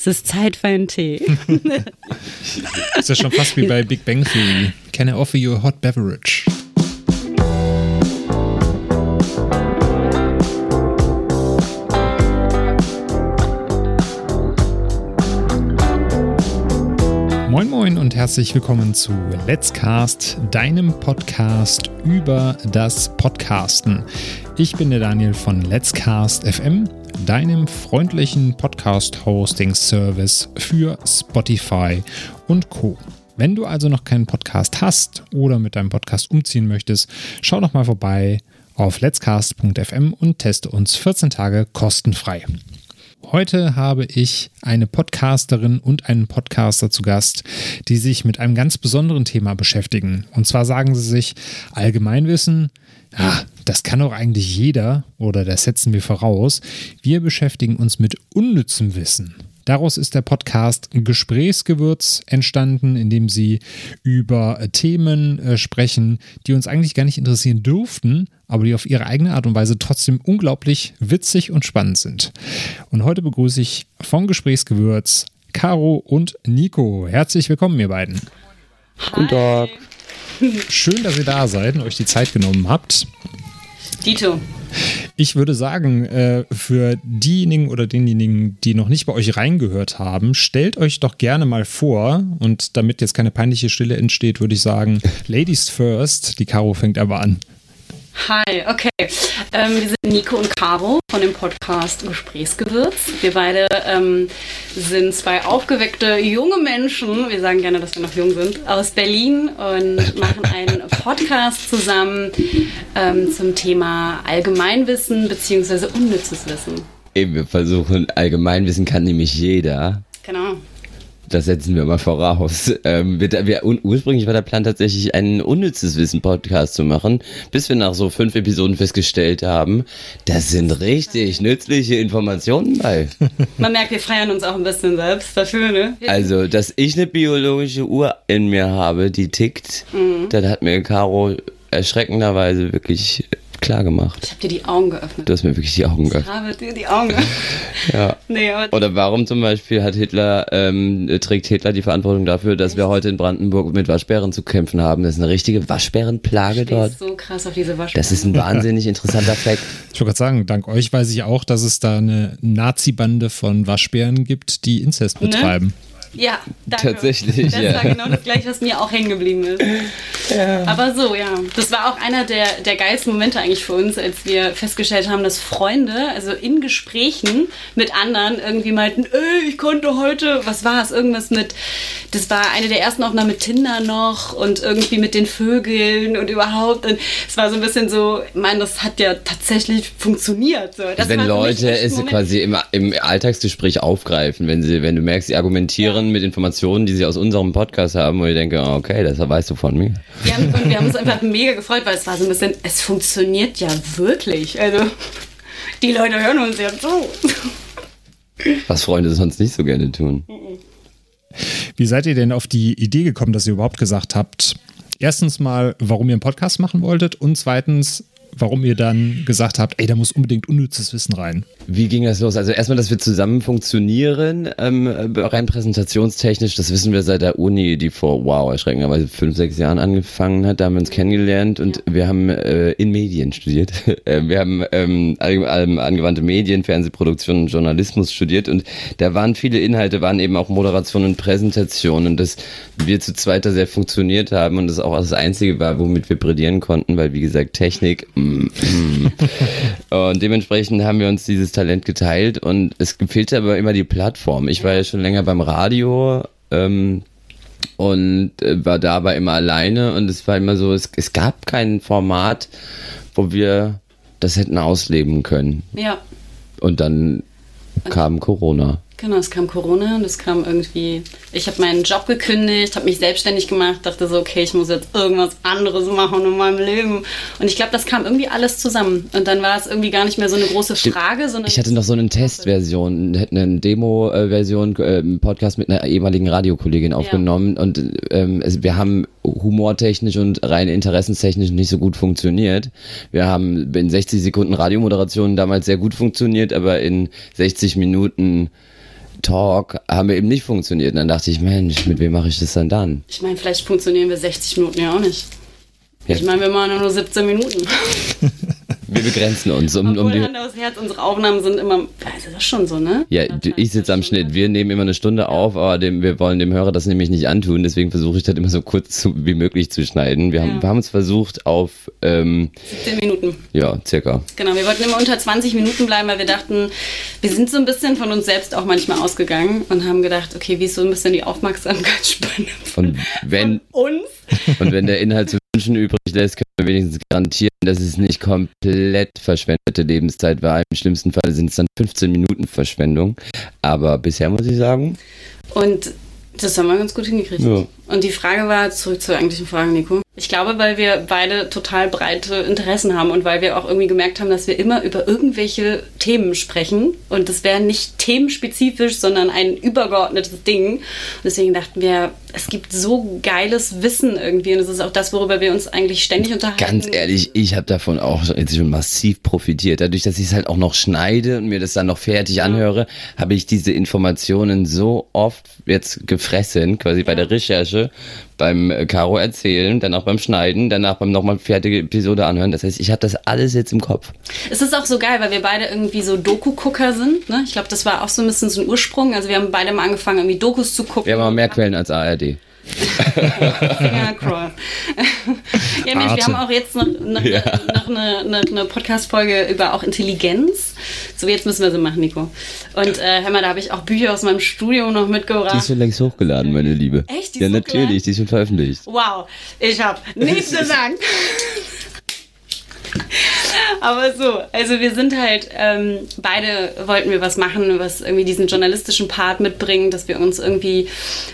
Es ist Zeit für einen Tee. ist ja schon fast wie bei Big Bang Theory. Can I offer you a hot beverage? Und herzlich willkommen zu Let's Cast, deinem Podcast über das Podcasten. Ich bin der Daniel von Let's Cast FM deinem freundlichen Podcast-Hosting-Service für Spotify und Co. Wenn du also noch keinen Podcast hast oder mit deinem Podcast umziehen möchtest, schau doch mal vorbei auf letscast.fm und teste uns 14 Tage kostenfrei. Heute habe ich eine Podcasterin und einen Podcaster zu Gast, die sich mit einem ganz besonderen Thema beschäftigen. Und zwar sagen sie sich Allgemeinwissen, ja, das kann doch eigentlich jeder oder das setzen wir voraus. Wir beschäftigen uns mit unnützem Wissen. Daraus ist der Podcast Gesprächsgewürz entstanden, in dem sie über Themen äh, sprechen, die uns eigentlich gar nicht interessieren dürften, aber die auf ihre eigene Art und Weise trotzdem unglaublich witzig und spannend sind. Und heute begrüße ich von Gesprächsgewürz Caro und Nico. Herzlich willkommen, ihr beiden. Hi. Guten Tag. Schön, dass ihr da seid und euch die Zeit genommen habt. Dito. Ich würde sagen, äh, für diejenigen oder denjenigen, die noch nicht bei euch reingehört haben, stellt euch doch gerne mal vor und damit jetzt keine peinliche Stille entsteht, würde ich sagen, Ladies first. Die Caro fängt aber an. Hi, okay. Ähm, wir sind Nico und Caro von dem Podcast Gesprächsgewürz. Wir beide ähm, sind zwei aufgeweckte junge Menschen, wir sagen gerne, dass wir noch jung sind, aus Berlin und machen einen Podcast zusammen ähm, zum Thema Allgemeinwissen bzw. unnützes Wissen. Eben, wir versuchen, Allgemeinwissen kann nämlich jeder. Genau das setzen wir mal voraus. Ähm, wir, wir, ursprünglich war der Plan tatsächlich, einen unnützes Wissen-Podcast zu machen, bis wir nach so fünf Episoden festgestellt haben, das sind richtig nützliche Informationen bei. Man merkt, wir feiern uns auch ein bisschen selbst dafür, ne? Also, dass ich eine biologische Uhr in mir habe, die tickt, mhm. das hat mir Caro erschreckenderweise wirklich klar gemacht. Ich habe dir die Augen geöffnet. Du hast mir wirklich die Augen geöffnet. Ich habe dir die Augen geöffnet. ja. Nee, Oder warum zum Beispiel hat Hitler, ähm, trägt Hitler die Verantwortung dafür, dass wir heute in Brandenburg mit Waschbären zu kämpfen haben? Das ist eine richtige Waschbärenplage dort. so krass auf diese Waschbären. Das ist ein wahnsinnig interessanter Fakt. Ich wollte gerade sagen, dank euch weiß ich auch, dass es da eine Nazi-Bande von Waschbären gibt, die Inzest ne? betreiben. Ne? Ja, danke. Tatsächlich, das ja. war genau das gleiche, was mir auch hängen geblieben ist. Ja. Aber so, ja. Das war auch einer der, der geilsten Momente eigentlich für uns, als wir festgestellt haben, dass Freunde, also in Gesprächen mit anderen, irgendwie meinten, ey, ich konnte heute, was war es, irgendwas mit, das war eine der ersten Aufnahmen mit Tinder noch und irgendwie mit den Vögeln und überhaupt. Und es war so ein bisschen so, ich meine, das hat ja tatsächlich funktioniert. So. wenn Leute es quasi im, im Alltagsgespräch aufgreifen, wenn sie, wenn du merkst, sie argumentieren, ja. mit Informationen, die sie aus unserem Podcast haben, wo ich denke, okay, das weißt du von mir. Wir haben, und wir haben uns einfach mega gefreut, weil es war so ein bisschen, es funktioniert ja wirklich. Also, die Leute hören uns ja so. Was Freunde sonst nicht so gerne tun. Wie seid ihr denn auf die Idee gekommen, dass ihr überhaupt gesagt habt, erstens mal, warum ihr einen Podcast machen wolltet und zweitens, warum ihr dann gesagt habt, ey, da muss unbedingt unnützes Wissen rein. Wie ging das los? Also erstmal, dass wir zusammen funktionieren, ähm, rein präsentationstechnisch, das wissen wir seit der Uni, die vor, wow, erschreckenderweise fünf, sechs Jahren angefangen hat, da haben wir uns kennengelernt und wir haben äh, in Medien studiert. Äh, wir haben ähm, angewandte Medien, Fernsehproduktion und Journalismus studiert und da waren viele Inhalte, waren eben auch Moderation und Präsentation und dass wir zu zweiter sehr funktioniert haben und das auch das Einzige war, womit wir brillieren konnten, weil wie gesagt, Technik. und dementsprechend haben wir uns dieses Talent geteilt und es fehlte aber immer die Plattform. Ich war ja schon länger beim Radio ähm, und äh, war dabei immer alleine und es war immer so, es, es gab kein Format, wo wir das hätten ausleben können. Ja. Und dann kam Corona. Genau, es kam Corona und es kam irgendwie. Ich habe meinen Job gekündigt, habe mich selbstständig gemacht, dachte so, okay, ich muss jetzt irgendwas anderes machen in meinem Leben. Und ich glaube, das kam irgendwie alles zusammen. Und dann war es irgendwie gar nicht mehr so eine große Frage, sondern. Ich hatte noch so eine Testversion, eine Demo-Version, äh, einen Podcast mit einer ehemaligen Radiokollegin aufgenommen. Ja. Und ähm, wir haben humortechnisch und rein interessenstechnisch nicht so gut funktioniert. Wir haben in 60 Sekunden Radiomoderation damals sehr gut funktioniert, aber in 60 Minuten Talk haben wir eben nicht funktioniert. Und dann dachte ich, Mensch, mit wem mache ich das dann dann? Ich meine, vielleicht funktionieren wir 60 Minuten ja auch nicht. Ja. Ich meine, wir machen nur 17 Minuten. Wir begrenzen uns. Um, um die aufs Herz, unsere Aufnahmen sind immer, also das ist schon so, ne? Ja, ich sitze am Schnitt. Wir nehmen immer eine Stunde auf, aber dem, wir wollen dem Hörer das nämlich nicht antun. Deswegen versuche ich das immer so kurz zu, wie möglich zu schneiden. Wir, ja. haben, wir haben uns versucht auf... Ähm, 17 Minuten. Ja, circa. Genau, wir wollten immer unter 20 Minuten bleiben, weil wir dachten, wir sind so ein bisschen von uns selbst auch manchmal ausgegangen und haben gedacht, okay, wie ist so ein bisschen die Aufmerksamkeitsspanne von, wenn, von uns? Und wenn der Inhalt zu wünschen übrig lässt, können wir wenigstens garantieren, dass es nicht komplett verschwendete Lebenszeit war. Im schlimmsten Fall sind es dann 15 Minuten Verschwendung. Aber bisher muss ich sagen. Und das haben wir ganz gut hingekriegt. Ja. Und die Frage war, zurück zur eigentlichen Frage, Nico. Ich glaube, weil wir beide total breite Interessen haben und weil wir auch irgendwie gemerkt haben, dass wir immer über irgendwelche Themen sprechen. Und das wäre nicht themenspezifisch, sondern ein übergeordnetes Ding. Und deswegen dachten wir, es gibt so geiles Wissen irgendwie. Und das ist auch das, worüber wir uns eigentlich ständig unterhalten. Ganz ehrlich, ich habe davon auch jetzt schon massiv profitiert. Dadurch, dass ich es halt auch noch schneide und mir das dann noch fertig anhöre, habe ich diese Informationen so oft jetzt gefressen, quasi ja. bei der Recherche beim äh, Caro erzählen, dann auch beim Schneiden, danach beim nochmal fertige Episode anhören. Das heißt, ich habe das alles jetzt im Kopf. Es ist auch so geil, weil wir beide irgendwie so Doku-Gucker sind. Ne? Ich glaube, das war auch so ein bisschen so ein Ursprung. Also wir haben beide mal angefangen, irgendwie Dokus zu gucken. Wir haben aber mehr Quellen als ARD. Finger cross. ja, Mensch, wir haben auch jetzt noch, noch, ja. noch eine, eine, eine Podcast-Folge über auch Intelligenz. So, jetzt müssen wir sie machen, Nico. Und äh, hör mal, da habe ich auch Bücher aus meinem Studium noch mitgebracht. Die ist schon längst hochgeladen, meine Liebe. Echt? Die ja, natürlich, die ist schon veröffentlicht. Wow, ich habe nichts zu sagen. Aber so, also wir sind halt, ähm, beide wollten wir was machen, was irgendwie diesen journalistischen Part mitbringt, dass wir uns irgendwie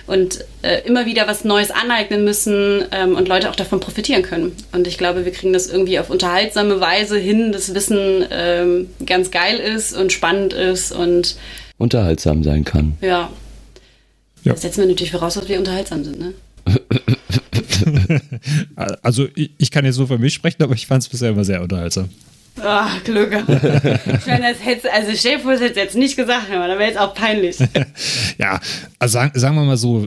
und äh, immer wieder was Neues aneignen müssen ähm, und Leute auch davon profitieren können. Und ich glaube, wir kriegen das irgendwie auf unterhaltsame Weise hin, dass Wissen ähm, ganz geil ist und spannend ist und unterhaltsam sein kann. Ja. ja. Das setzen wir natürlich voraus, dass wir unterhaltsam sind, ne? also ich kann jetzt so für mich sprechen, aber ich fand es bisher immer sehr unterhaltsam. Ach, Glück. ich meine, das hätte, also das hätte jetzt nicht gesagt, aber dann wäre es auch peinlich. ja, also sagen, sagen wir mal so,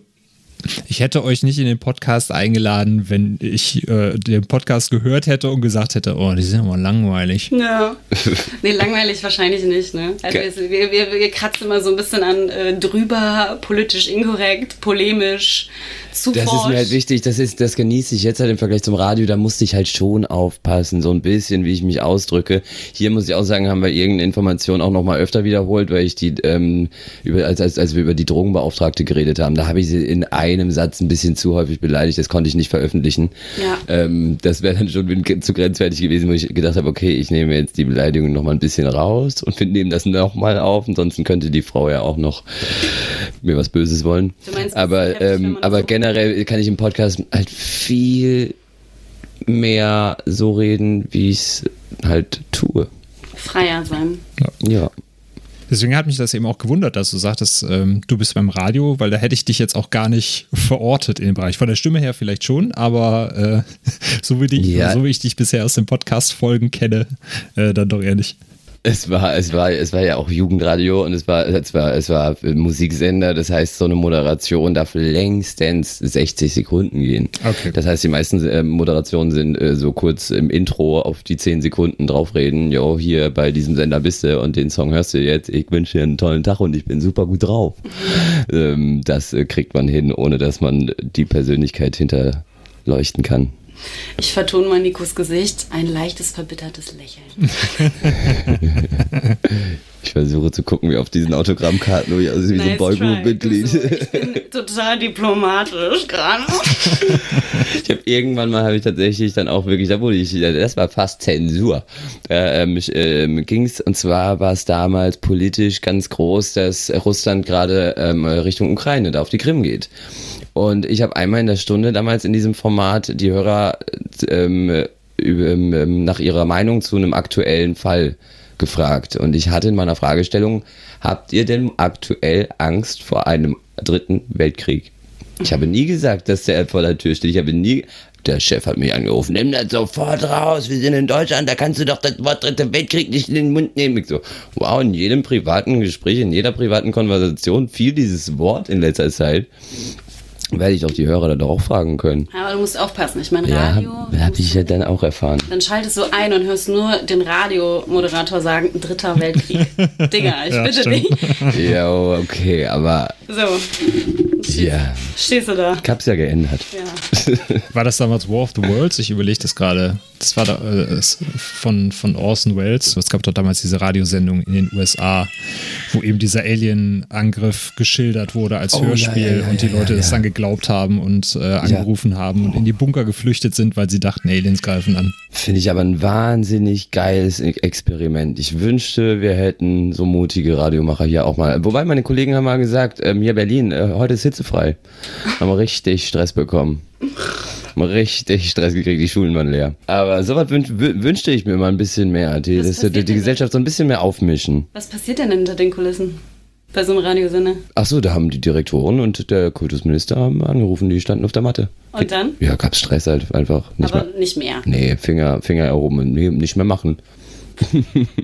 ich hätte euch nicht in den Podcast eingeladen, wenn ich äh, den Podcast gehört hätte und gesagt hätte, oh, die sind immer langweilig. Ja. Nee, langweilig wahrscheinlich nicht, ne? Also okay. wir, wir, wir, kratzen immer so ein bisschen an äh, drüber, politisch inkorrekt, polemisch, zu Das ist mir halt wichtig, das ist, das genieße ich jetzt halt im Vergleich zum Radio, da musste ich halt schon aufpassen, so ein bisschen, wie ich mich ausdrücke. Hier muss ich auch sagen, haben wir irgendeine Information auch nochmal öfter wiederholt, weil ich die, ähm, über, als, als, als wir über die Drogenbeauftragte geredet haben, da habe ich sie in einem Satz ein bisschen zu häufig beleidigt, das konnte ich nicht veröffentlichen. Ja. Ähm, das wäre dann schon zu grenzwertig gewesen, wo ich gedacht habe, okay, ich nehme jetzt die Beleidigung nochmal ein bisschen raus und wir nehmen das nochmal auf, ansonsten könnte die Frau ja auch noch mir was Böses wollen. Du meinst, aber ähm, aber so generell kann ich im Podcast halt viel mehr so reden, wie ich es halt tue. Freier sein. Ja. ja. Deswegen hat mich das eben auch gewundert, dass du sagtest, ähm, du bist beim Radio, weil da hätte ich dich jetzt auch gar nicht verortet in dem Bereich. Von der Stimme her vielleicht schon, aber äh, so, wie dich, ja. so wie ich dich bisher aus den Podcast-Folgen kenne, äh, dann doch eher nicht. Es war, es war, es war ja auch Jugendradio und es war, es war, es war Musiksender. Das heißt, so eine Moderation darf längstens 60 Sekunden gehen. Okay. Das heißt, die meisten äh, Moderationen sind äh, so kurz im Intro auf die 10 Sekunden draufreden. Jo, hier bei diesem Sender bist du und den Song hörst du jetzt. Ich wünsche dir einen tollen Tag und ich bin super gut drauf. ähm, das äh, kriegt man hin, ohne dass man die Persönlichkeit hinterleuchten kann. Ich vertone mal Nikos Gesicht, ein leichtes verbittertes Lächeln. ich versuche zu gucken, wie auf diesen Autogrammkarten, wie, also wie nice so ein Boygroup-Mitglied. So, ich bin total diplomatisch gerade. ich habe irgendwann mal, habe ich tatsächlich dann auch wirklich, da wurde ich, das war fast Zensur. Da ähm, ähm, ging es, und zwar war es damals politisch ganz groß, dass Russland gerade ähm, Richtung Ukraine, da auf die Krim geht. Und ich habe einmal in der Stunde damals in diesem Format die Hörer ähm, ähm, nach ihrer Meinung zu einem aktuellen Fall gefragt. Und ich hatte in meiner Fragestellung, habt ihr denn aktuell Angst vor einem dritten Weltkrieg? Ich habe nie gesagt, dass der vor der Tür steht. Ich habe nie. Der Chef hat mich angerufen. Nimm das sofort raus. Wir sind in Deutschland. Da kannst du doch das Wort Dritter Weltkrieg nicht in den Mund nehmen. Ich so, wow, in jedem privaten Gespräch, in jeder privaten Konversation fiel dieses Wort in letzter Zeit. Werde ich doch die Hörer dann auch fragen können. Aber du musst aufpassen. Ich meine, Radio. Ja, habe ich ja dann auch erfahren. Dann schaltest du ein und hörst nur den Radiomoderator sagen, Dritter Weltkrieg. Digga, ich Ja, bitte stimmt. dich. Ja, okay, aber So. Stehst, ja, stehst du da? ich hab's ja geändert. Ja. War das damals War of the Worlds? Ich überlege das gerade. Das war da, äh, von, von Orson Welles. Es gab doch damals diese Radiosendung in den USA, wo eben dieser Alien-Angriff geschildert wurde als Oh, Hörspiel ja, ja, und die Leute ja, das dann geglaubt haben und äh, angerufen haben und in die Bunker geflüchtet sind, weil sie dachten, Aliens greifen an. Finde ich aber ein wahnsinnig geiles E- Experiment. Ich wünschte, wir hätten so mutige Radiomacher hier auch mal. Wobei meine Kollegen haben mal gesagt, ähm, hier Berlin, äh, heute ist hitzefrei. Haben richtig Stress bekommen. Haben richtig Stress gekriegt, die Schulen waren leer. Aber sowas wünsch, wü- wünschte ich mir mal ein bisschen mehr. Die, das, die, die Gesellschaft so ein bisschen mehr aufmischen. Was passiert denn hinter den Kulissen? Bei so einem Radiosender? Ach so, da haben die Direktoren und der Kultusminister haben angerufen, die standen auf der Matte. Und dann? Ja, gab's Stress halt einfach. Nicht Aber mehr. nicht mehr. Nee, Finger, Finger erhoben, nee, nicht mehr machen.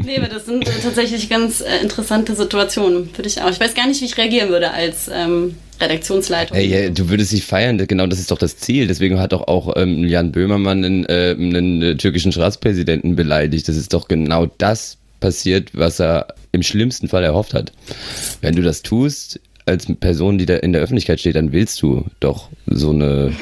Nee, aber das sind äh, tatsächlich ganz äh, interessante Situationen. Würde ich auch. Ich weiß gar nicht, wie ich reagieren würde als ähm, Redaktionsleitung. Ey, ja, du würdest dich feiern, genau das ist doch das Ziel. Deswegen hat doch auch ähm, Jan Böhmermann einen, äh, einen türkischen Staatspräsidenten beleidigt. Das ist doch genau das passiert, was er im schlimmsten Fall erhofft hat. Wenn du das tust, als Person, die da in der Öffentlichkeit steht, dann willst du doch so eine.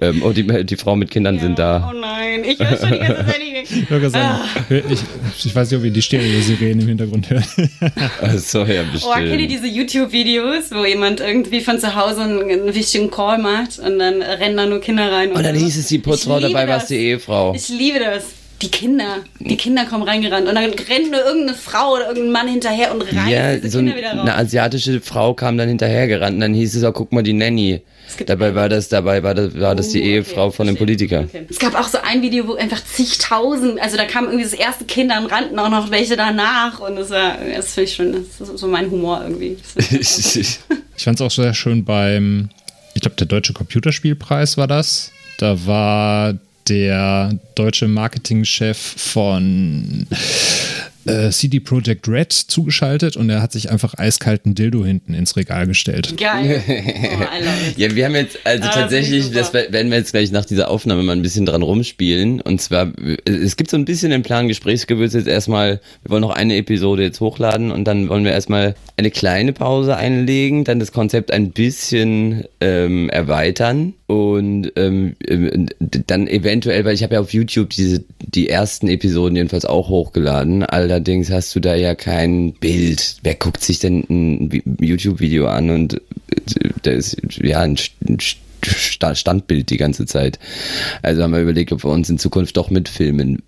Ähm, oh, die, die Frau mit Kindern sind da. Oh nein, ich höre schon die ganze Zeit nicht. Ah. ich, ich weiß nicht, ob ihr die Stereo-Sirenen im Hintergrund hört. Achso, ja, Oh, kennt ihr bestimmt. diese YouTube-Videos, wo jemand irgendwie von zu Hause einen, wichtigen Call macht und dann rennen da nur Kinder rein? Und dann so? hieß es, die Putzfrau, dabei war es die Ehefrau. Ich liebe das. Die Kinder, die Kinder kommen reingerannt und dann rennt nur irgendeine Frau oder irgendein Mann hinterher und reißt Ja, diese so Kinder ein, wieder raus. eine asiatische Frau kam dann hinterhergerannt und dann hieß es auch, guck mal, die Nanny. Dabei war das, dabei war das, war das die Oh, okay, Ehefrau von dem. Politiker. Okay. Es gab auch so ein Video, wo einfach zigtausend, also da kam irgendwie das erste Kind, dann rannten auch noch welche danach und das war, das finde ich schon, das ist so mein Humor irgendwie. Ich fand es auch sehr schön beim, ich glaube, der Deutsche Computerspielpreis war das. Da war der deutsche Marketingchef von äh, CD Projekt Red zugeschaltet und er hat sich einfach eiskalten Dildo hinten ins Regal gestellt. Geil. Oh. Ja, wir haben jetzt, also Ah, tatsächlich, das super. werden wir jetzt gleich nach dieser Aufnahme mal ein bisschen dran rumspielen. Und zwar, es gibt so ein bisschen den Plan, Gesprächsgewürz jetzt erstmal, wir wollen noch eine Episode jetzt hochladen und dann wollen wir erstmal eine kleine Pause einlegen, dann das Konzept ein bisschen ähm, erweitern und ähm, ähm, dann eventuell, weil ich habe ja auf YouTube diese die ersten Episoden jedenfalls auch hochgeladen. Allerdings hast du da ja kein Bild. Wer guckt sich denn ein Vi- YouTube-Video an und äh, da ist ja ein, St- ein Sta- Standbild die ganze Zeit. Also haben wir überlegt, ob wir uns in Zukunft doch mitfilmen.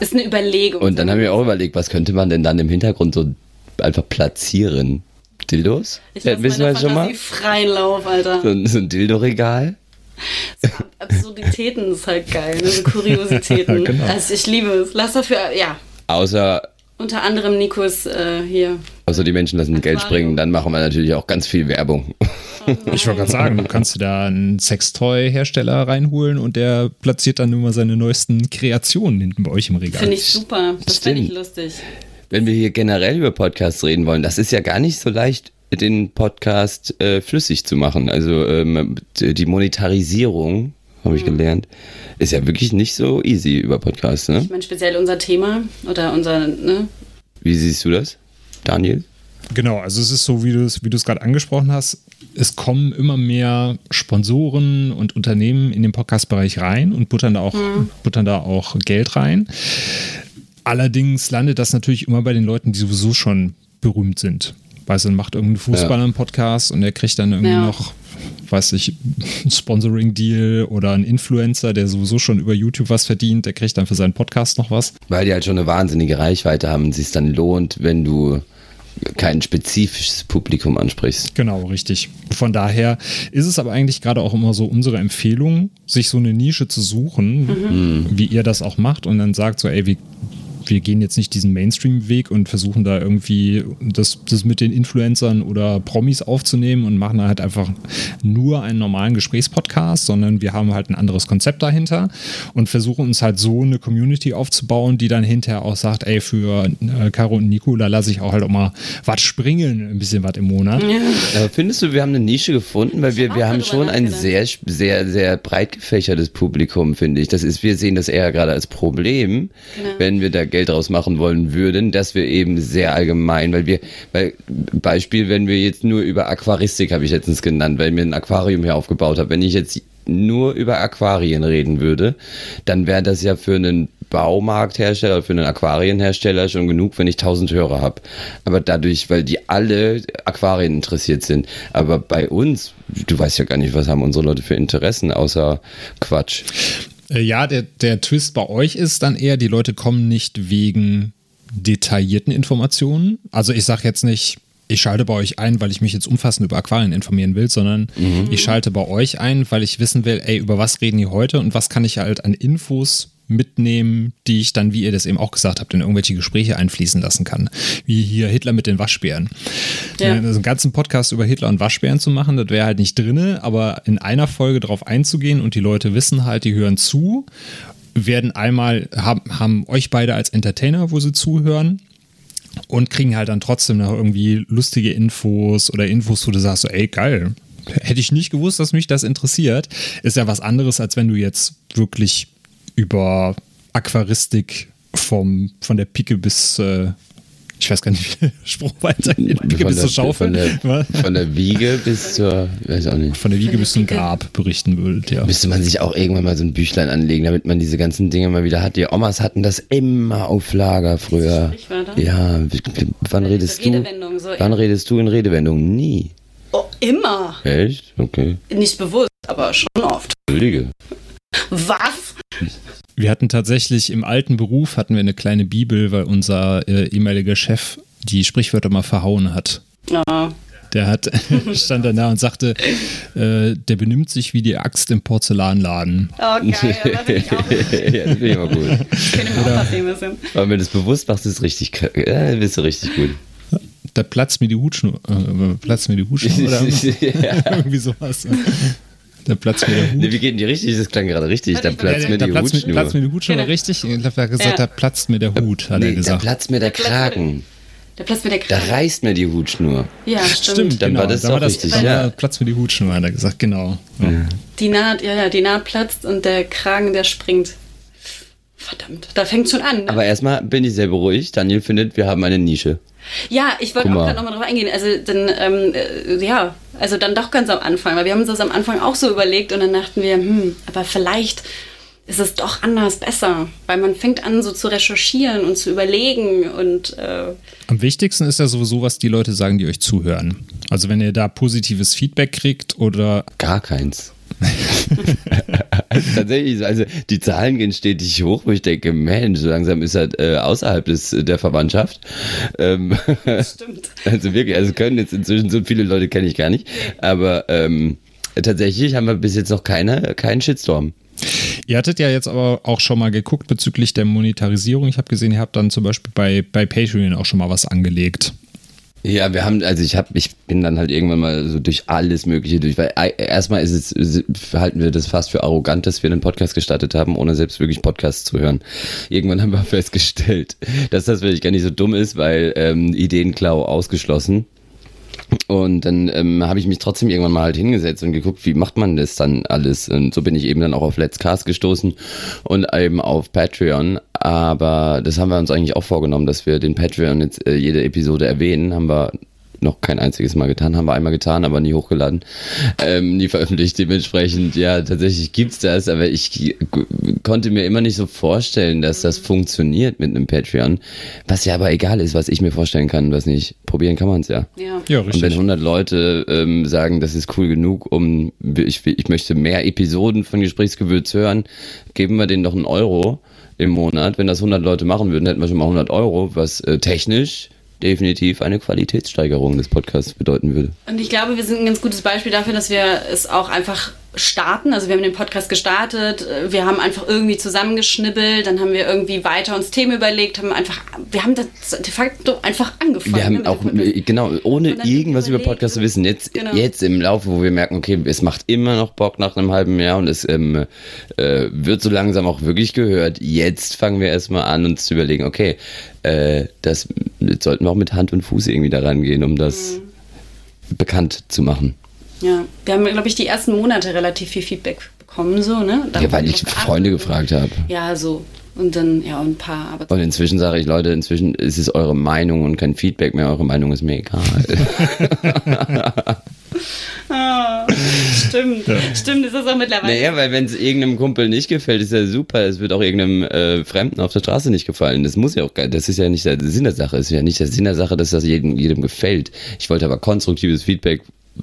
Ist eine Überlegung. Und dann haben wir auch überlegt, was könnte man denn dann im Hintergrund so einfach platzieren? Dildos? ich Ja, lasse wissen wir meine das schon mal? Freien Lauf, Alter. So ein, so ein Dildo-Regal? Absurditäten ist halt geil, ne? so Kuriositäten. Genau. Also ich liebe es. Lass dafür, ja, Außer, unter anderem Nikos äh, hier. außer die Menschen lassen Geld Aquarium. springen, dann machen wir natürlich auch ganz viel Werbung. Ich wollte gerade sagen, du kannst dir da einen Sextoy-Hersteller reinholen und der platziert dann nur mal seine neuesten Kreationen hinten bei euch im Regal. Finde ich super. Das finde ich lustig. Wenn wir hier generell über Podcasts reden wollen, das ist ja gar nicht so leicht, den Podcast äh, flüssig zu machen. Also ähm, die Monetarisierung, habe Mhm. ich gelernt, ist ja wirklich nicht so easy über Podcasts. Ne? Ich meine, speziell unser Thema oder unser, ne? Wie siehst du das, Daniel? Genau, also es ist so, wie du es wie du es gerade angesprochen hast. Es kommen immer mehr Sponsoren und Unternehmen in den Podcast-Bereich rein und buttern da, auch, buttern da auch Geld rein. Allerdings landet das natürlich immer bei den Leuten, die sowieso schon berühmt sind. Weißt du, dann macht irgendein Fußballer einen Podcast und der kriegt dann irgendwie Ja. noch, weiß ich, einen Sponsoring-Deal oder ein Influencer, der sowieso schon über YouTube was verdient, der kriegt dann für seinen Podcast noch was. Weil die halt schon eine wahnsinnige Reichweite haben und es sich dann lohnt, wenn du kein spezifisches Publikum ansprichst. Genau, richtig. Von daher ist es aber eigentlich gerade auch immer so unsere Empfehlung, sich so eine Nische zu suchen, wie ihr das auch macht und dann sagt so, ey, wir wir gehen jetzt nicht diesen Mainstream-Weg und versuchen da irgendwie das, das mit den Influencern oder Promis aufzunehmen und machen da halt einfach nur einen normalen Gesprächspodcast, sondern wir haben halt ein anderes Konzept dahinter und versuchen uns halt so eine Community aufzubauen, die dann hinterher auch sagt, ey, für äh, Caro und Nico, da lasse ich auch halt auch mal was springen, ein bisschen was im Monat. Ja. findest du, wir haben eine Nische gefunden, weil wir, wir haben schon ein sehr, sehr, sehr breit gefächertes Publikum, finde ich. Das ist, wir sehen das eher gerade als Problem, genau. wenn wir da Geld draus machen wollen würden, dass wir eben sehr allgemein, weil wir, weil Beispiel, wenn wir jetzt nur über Aquaristik habe ich letztens genannt, weil mir ein Aquarium hier aufgebaut habe. Wenn ich jetzt nur über Aquarien reden würde, dann wäre das ja für einen Baumarkthersteller, für einen Aquarienhersteller schon genug, wenn ich 1000 Hörer habe. Aber dadurch, weil die alle Aquarien interessiert sind. Aber bei uns, du weißt ja gar nicht, was haben unsere Leute für Interessen, außer Quatsch. Äh, ja, der, der Twist bei euch ist dann eher, die Leute kommen nicht wegen detaillierten Informationen. Also ich sage jetzt nicht, ich schalte bei euch ein, weil ich mich jetzt umfassend über Aquarien informieren will, sondern mhm. ich schalte bei euch ein, weil ich wissen will, ey, über was reden die heute und was kann ich halt an Infos mitnehmen, die ich dann, wie ihr das eben auch gesagt habt, in irgendwelche Gespräche einfließen lassen kann. Wie hier Hitler mit den Waschbären. Ja. Also einen ganzen Podcast über Hitler und Waschbären zu machen, das wäre halt nicht drinne, aber in einer Folge drauf einzugehen und die Leute wissen halt, die hören zu, werden einmal, haben, haben euch beide als Entertainer, wo sie zuhören und kriegen halt dann trotzdem noch irgendwie lustige Infos oder Infos, wo du sagst, so, ey, geil, hätte ich nicht gewusst, dass mich das interessiert. Ist ja was anderes, als wenn du jetzt wirklich über Aquaristik vom, von der Pike bis, äh, ich weiß gar nicht, wie der Spruch weitergeht. Pike bis zur Schaufel. Von der, von der, Wiege bis zur, weiß auch nicht. Von der Wiege bis zum Grab berichten würdet, ja. Müsste man sich auch irgendwann mal so ein Büchlein anlegen, damit man diese ganzen Dinge mal wieder hat. Die Omas hatten das immer auf Lager früher. Ja, wann redest du? So, wann redest du in Redewendungen? Nie. Oh, immer. Echt? Okay. Nicht bewusst, aber schon oft. Entschuldige. Was? Wir hatten tatsächlich im alten Beruf hatten wir eine kleine Bibel, weil unser äh, ehemaliger Chef die Sprichwörter mal verhauen hat. Ja. Der hat, stand da und sagte, äh, der benimmt sich wie die Axt im Porzellanladen. Oh, geil, das finde ich auch. ja, das finde ich aber gut. Ich auch. Aber wenn du das bewusst machst, ist richtig, äh, bist du richtig gut. Da platzt mir die Hutschnur, äh, platzt mir die Hutschnur oder irgendwie sowas. Da platzt mir der Hut. Nee, wie geht denn die richtig? Das klang gerade richtig. Da platzt mir die Hutschnur. Da platzt mir die Hutschnur genau. richtig. Ich glaube, er hat gesagt, ja. da platzt mir der Hut, hat nee, er gesagt. Da platzt mir der Kragen. Da platzt mir der Kragen. Da reißt mir die Hutschnur. Ja, stimmt. Stimmt, dann genau. war das dann auch das, richtig. Ja. Platzt mir die Hutschnur, hat er gesagt, genau. Ja. Die Naht, ja, die Naht platzt und der Kragen, der springt. Verdammt, da fängt schon an. Ne? Aber erstmal bin ich sehr beruhigt. Daniel findet, wir haben eine Nische. Ja, ich wollte auch gerade nochmal drauf eingehen. Also dann, ähm, äh, ja, also dann doch ganz am Anfang, weil wir haben uns das am Anfang auch so überlegt und dann dachten wir, hm, aber vielleicht ist es doch anders besser, weil man fängt an so zu recherchieren und zu überlegen und äh am wichtigsten ist ja sowieso, was die Leute sagen, die euch zuhören. Also wenn ihr da positives Feedback kriegt oder gar keins. Also tatsächlich, also die Zahlen gehen stetig hoch, wo ich denke, Mensch, so langsam ist er äh, außerhalb des, der Verwandtschaft. Ähm, Stimmt. Also wirklich, also können jetzt inzwischen so viele Leute kenne ich gar nicht, aber ähm, tatsächlich haben wir bis jetzt noch keine, keinen Shitstorm. Ihr hattet ja jetzt aber auch schon mal geguckt bezüglich der Monetarisierung. Ich habe gesehen, ihr habt dann zum Beispiel bei, bei Patreon auch schon mal was angelegt. Ja, wir haben, also ich habe, ich bin dann halt irgendwann mal so durch alles Mögliche durch, weil erstmal ist es, halten wir das fast für arrogant, dass wir einen Podcast gestartet haben, ohne selbst wirklich Podcasts zu hören. Irgendwann haben wir festgestellt, dass das wirklich gar nicht so dumm ist, weil ähm, Ideenklau ausgeschlossen. Und dann ähm, habe ich mich trotzdem irgendwann mal halt hingesetzt und geguckt, wie macht man das dann alles. Und so bin ich eben dann auch auf Let's Cast gestoßen und eben auf Patreon. Aber das haben wir uns eigentlich auch vorgenommen, dass wir den Patreon jetzt äh, jede Episode erwähnen. Haben wir noch kein einziges Mal getan, haben wir einmal getan, aber nie hochgeladen, ähm, nie veröffentlicht. Dementsprechend, ja, tatsächlich gibt's das, aber ich konnte mir immer nicht so vorstellen, dass das funktioniert mit einem Patreon. Was ja aber egal ist, was ich mir vorstellen kann, was nicht. Probieren kann man es ja. ja. Ja, richtig. Und wenn 100 Leute ähm, sagen, das ist cool genug, um ich, ich möchte mehr Episoden von Gesprächsgewürz hören, geben wir denen doch einen Euro im Monat. Wenn das 100 Leute machen würden, hätten wir schon mal 100 Euro, was äh, technisch definitiv eine Qualitätssteigerung des Podcasts bedeuten würde. Und ich glaube, wir sind ein ganz gutes Beispiel dafür, dass wir es auch einfach starten. Also wir haben den Podcast gestartet, wir haben einfach irgendwie zusammengeschnibbelt, dann haben wir irgendwie weiter uns Themen überlegt, haben einfach, wir haben das de facto einfach angefangen. Wir haben ne, auch, genau, ohne irgendwas über Podcasts zu wissen. Jetzt, genau. jetzt im Laufe, wo wir merken, okay, es macht immer noch Bock nach einem halben Jahr und es ähm, äh, wird so langsam auch wirklich gehört. Jetzt fangen wir erstmal an, uns zu überlegen, okay, äh, das, das sollten wir auch mit Hand und Fuß irgendwie daran gehen, um das mhm. bekannt zu machen. Ja, wir haben, glaube ich, die ersten Monate relativ viel Feedback bekommen, so, ne? Dann ja, weil ich Freunde gefragt habe. Ja, so. Und dann, ja, ein paar. Aber und inzwischen sage ich, Leute, inzwischen ist es eure Meinung und kein Feedback mehr. Eure Meinung ist mir egal. ah, stimmt, ja. stimmt, ist das auch mittlerweile. Naja, weil wenn es irgendeinem Kumpel nicht gefällt, ist ja super. Es wird auch irgendeinem äh, Fremden auf der Straße nicht gefallen. Das muss ja auch, das ist ja nicht der Sinn der Sache. Es ist ja nicht der Sinn der Sache, dass das jedem, jedem gefällt. Ich wollte aber konstruktives Feedback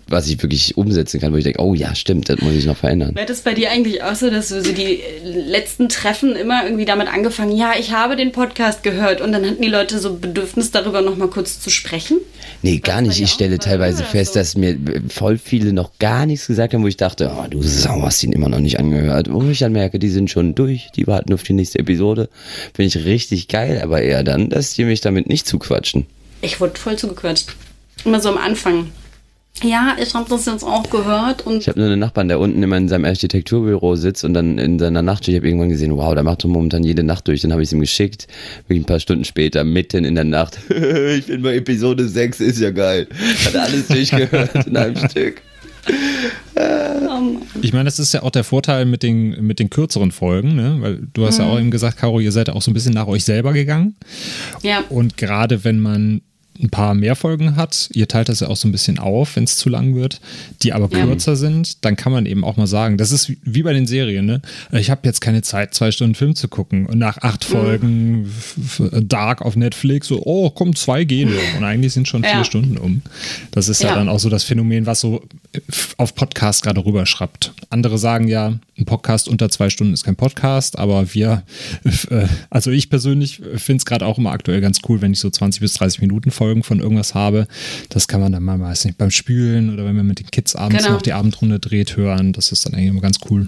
was ich wirklich umsetzen kann, wo ich denke, oh ja, stimmt, das muss ich noch verändern. Wäre das bei dir eigentlich auch so, dass du so die letzten Treffen immer irgendwie damit angefangen, ja, ich habe den Podcast gehört und dann hatten die Leute so Bedürfnis, darüber noch mal kurz zu sprechen? Nee, Was gar nicht. Ich stelle teilweise fest, so? dass mir voll viele noch gar nichts gesagt haben, wo ich dachte, oh, du Sau, hast ihn immer noch nicht angehört. Wo ich dann merke, die sind schon durch, die warten auf die nächste Episode. Finde ich richtig geil, aber eher dann, dass die mich damit nicht zuquatschen. Ich wurde voll zugequatscht. Immer so am Anfang. Ja, ich habe das jetzt auch gehört. Und ich habe nur einen Nachbarn, der unten immer in seinem Architekturbüro sitzt und dann in seiner Nachtschicht, ich habe irgendwann gesehen, wow, der macht momentan jede Nacht durch. Dann habe ich es ihm geschickt, ein paar Stunden später, mitten in der Nacht. ich bin bei Episode 6, ist ja geil. Hat alles durchgehört in einem Stück. Ich meine, das ist ja auch der Vorteil mit den, mit den kürzeren Folgen, ne? weil du hast mhm. ja auch eben gesagt, Caro, ihr seid auch so ein bisschen nach euch selber gegangen. Ja. Und gerade wenn man ein paar mehr Folgen hat, ihr teilt das ja auch so ein bisschen auf, wenn es zu lang wird, die aber ja. kürzer sind, dann kann man eben auch mal sagen, das ist wie bei den Serien, ne? Ich habe jetzt keine Zeit, zwei Stunden Film zu gucken. Und nach acht mhm. Folgen Dark auf Netflix, so, oh, komm, zwei gehen. Und eigentlich sind schon ja. vier Stunden um. Das ist ja. ja dann auch so das Phänomen, was so auf Podcast gerade rüberschraubt. Andere sagen ja, ein Podcast unter zwei Stunden ist kein Podcast, aber wir, äh, also ich persönlich finde es gerade auch immer aktuell ganz cool, wenn ich so 20 bis 30 Minuten Folgen von irgendwas habe. Das kann man dann mal, weiß nicht, beim Spülen oder wenn man mit den Kids abends genau. noch die Abendrunde dreht, hören. Das ist dann eigentlich immer ganz cool.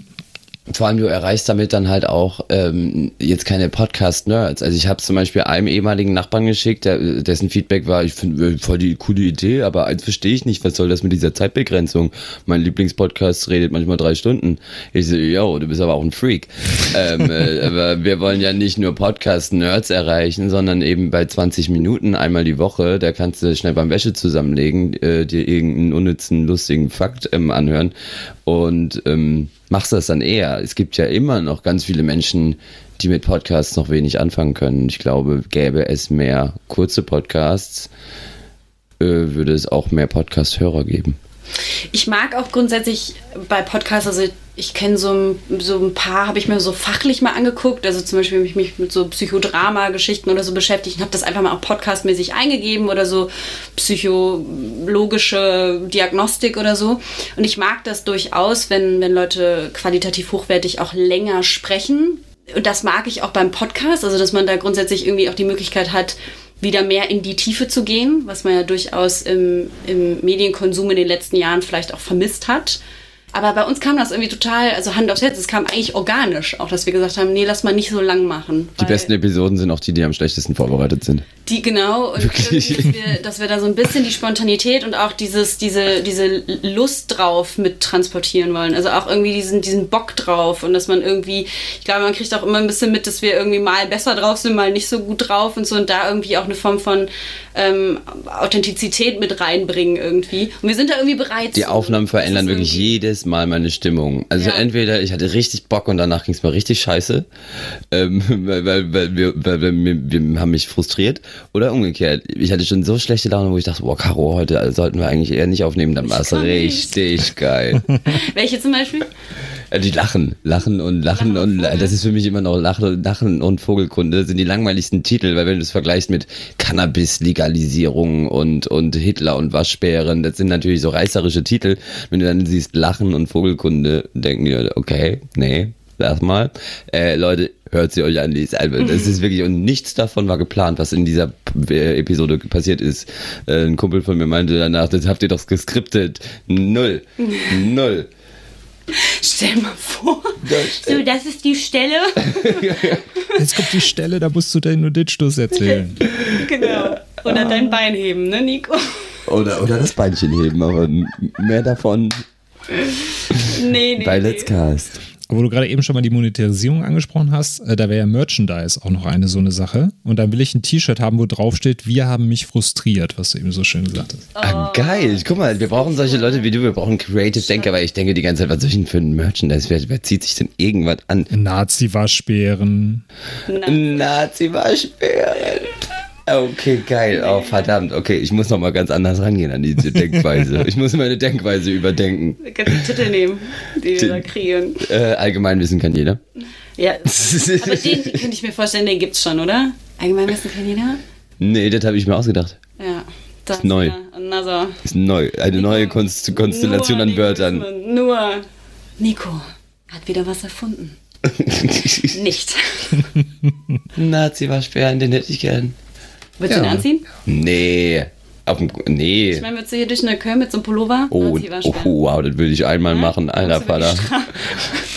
Vor allem, du erreichst damit dann halt auch ähm, jetzt keine Podcast-Nerds. Also ich habe zum Beispiel einem ehemaligen Nachbarn geschickt, der, dessen Feedback war, ich finde äh, voll die coole Idee, aber eins verstehe ich nicht, was soll das mit dieser Zeitbegrenzung? Mein Lieblingspodcast redet manchmal drei Stunden. Ich so, yo, du bist aber auch ein Freak. ähm, äh, aber wir wollen ja nicht nur Podcast-Nerds erreichen, sondern eben bei 20 Minuten einmal die Woche, da kannst du schnell beim Wäsche zusammenlegen, äh, dir irgendeinen unnützen, lustigen Fakt ähm, anhören und ähm, machst das dann eher. Es gibt ja immer noch ganz viele Menschen, die mit Podcasts noch wenig anfangen können. Ich glaube, gäbe es mehr kurze Podcasts, äh, würde es auch mehr Podcast-Hörer geben. Ich mag auch grundsätzlich bei Podcasts, also ich kenne so, so ein paar, habe ich mir so fachlich mal angeguckt. Also zum Beispiel habe ich mich mit so Psychodrama-Geschichten oder so beschäftigt und habe das einfach mal auch podcastmäßig eingegeben oder so psychologische Diagnostik oder so. Und ich mag das durchaus, wenn, wenn Leute qualitativ hochwertig auch länger sprechen. Und das mag ich auch beim Podcast, also dass man da grundsätzlich irgendwie auch die Möglichkeit hat, wieder mehr in die Tiefe zu gehen, was man ja durchaus im, im Medienkonsum in den letzten Jahren vielleicht auch vermisst hat. Aber bei uns kam das irgendwie total, also Hand aufs Herz, es kam eigentlich organisch, auch dass wir gesagt haben, nee, lass mal nicht so lang machen. Die besten Episoden sind auch die, die am schlechtesten vorbereitet sind. Die genau, und dass wir, dass wir da so ein bisschen die Spontanität und auch dieses, diese, diese Lust drauf mit transportieren wollen. Also auch irgendwie diesen, diesen Bock drauf und dass man irgendwie, ich glaube, man kriegt auch immer ein bisschen mit, dass wir irgendwie mal besser drauf sind, mal nicht so gut drauf und so und da irgendwie auch eine Form von ähm, Authentizität mit reinbringen irgendwie. Und wir sind da irgendwie bereit. Die Aufnahmen verändern wirklich jedes Mal meine Stimmung. Also ja. entweder ich hatte richtig Bock und danach ging es mir richtig scheiße, ähm, weil, weil, weil, wir, weil wir, wir haben mich frustriert oder umgekehrt. Ich hatte schon so schlechte Laune, wo ich dachte, boah, Caro, heute sollten wir eigentlich eher nicht aufnehmen, dann war es richtig nicht. geil. Welche zum Beispiel? Die lachen, lachen und lachen, lachen und, und das ist für mich immer noch Lachen, lachen und Vogelkunde das sind die langweiligsten Titel, weil wenn du es vergleichst mit Cannabis-Legalisierung und, und Hitler und Waschbären, das sind natürlich so reißerische Titel. Wenn du dann siehst Lachen und Vogelkunde, denken die Leute, okay, nee, lass mal. Äh, Leute, hört sie euch an, die ist einfach, das ist wirklich, und nichts davon war geplant, was in dieser Episode passiert ist. Äh, ein Kumpel von mir meinte danach, das habt ihr doch geskriptet. Null. Null. Stell mal vor. So, das ist die Stelle. Jetzt kommt die Stelle, da musst du deinen Nuditschluss erzählen. genau. Oder dein Bein heben, ne, Nico? Oder, oder das Beinchen heben, aber mehr davon Nee, nee. bei nee. Let's Cast. Wo du gerade eben schon mal die Monetarisierung angesprochen hast, äh, da wäre ja Merchandise auch noch eine so eine Sache. Und dann will ich ein T-Shirt haben, wo drauf steht, wir haben mich frustriert, was du eben so schön gesagt hast. Ah, geil. Guck mal, wir brauchen solche Leute wie du, wir brauchen Creative Denker, weil ich denke die ganze Zeit, was soll ich denn für ein Merchandise? Wer, wer zieht sich denn irgendwas an? Nazi-Waschbären. Nazi-Waschbären. Okay, geil. Oh, verdammt. Okay, ich muss nochmal ganz anders rangehen an diese Denkweise. Ich muss meine Denkweise überdenken. Du kannst die Titel nehmen, die wir da kreieren. Äh, Allgemeinwissen kann jeder. Ja. Aber den könnte ich mir vorstellen, den gibt's schon, oder? Allgemeinwissen kann jeder? Nee, das habe ich mir ausgedacht. Ja. Das Ist neu. So. Ist neu. Eine neue Konst Konstellation Nur an Nico Wörtern. Nur. Nico hat wieder was erfunden. Nicht. Nazi-Waschbären, den hätte ich gern. Willst du Ja. den anziehen? Nee. Auf dem, nee. Ich meine, würdest du hier durch eine Köln mit so einem Pullover? Oh, oh, wow, das will ich einmal machen, alter Vater.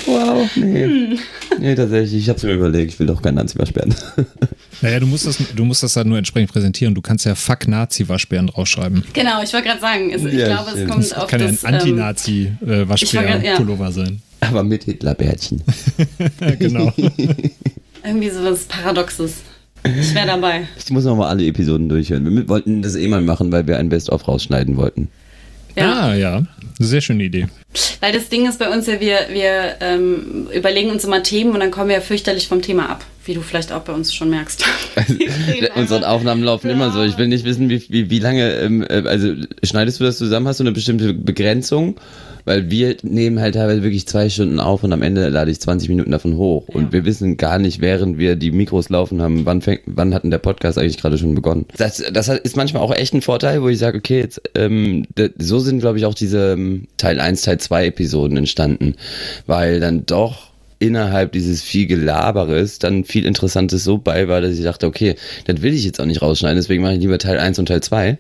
Wow, nee. Hm. Nee, tatsächlich, ich hab's mir überlegt, ich will doch keinen Nazi-Waschbären. Naja, du musst das, du musst das halt nur entsprechend präsentieren. Du kannst ja Fuck Nazi-Waschbären draufschreiben. Genau, ich wollte gerade sagen, es, ich Ja, glaube, es kommt Das auf kann ja das... ein ähm, wollte- ja. Anti-Nazi-Waschbär-Pullover sein. Aber mit Hitlerbärtchen. Ja, genau. irgendwie sowas Paradoxes. Ich wäre dabei. Ich muss nochmal alle Episoden durchhören. Wir wollten das eh mal machen, weil wir ein Best-of rausschneiden wollten. Ja. Ah, ja. Sehr schöne Idee. Weil das Ding ist bei uns ja, wir, wir ähm, überlegen uns immer Themen und dann kommen wir ja fürchterlich vom Thema ab. Wie du vielleicht auch bei uns schon merkst. Unsere Aufnahmen laufen immer so. Ich will nicht wissen, wie, wie, wie lange, ähm, äh, also schneidest du das zusammen? Hast du eine bestimmte Begrenzung? Weil wir nehmen halt teilweise wirklich zwei Stunden auf und am Ende lade ich 20 Minuten davon hoch. Und wir wissen gar nicht, während wir die Mikros laufen haben, wann, fängt, wann hat denn der Podcast eigentlich gerade schon begonnen. Das, das ist manchmal auch echt ein Vorteil, wo ich sage, okay, jetzt, ähm, so sind, glaube ich, auch diese ähm, Teil 1, Teil 2 Episoden entstanden. Weil dann doch innerhalb dieses viel Gelaberes dann viel Interessantes so bei war, dass ich dachte, okay, das will ich jetzt auch nicht rausschneiden, deswegen mache ich lieber Teil 1 und Teil 2.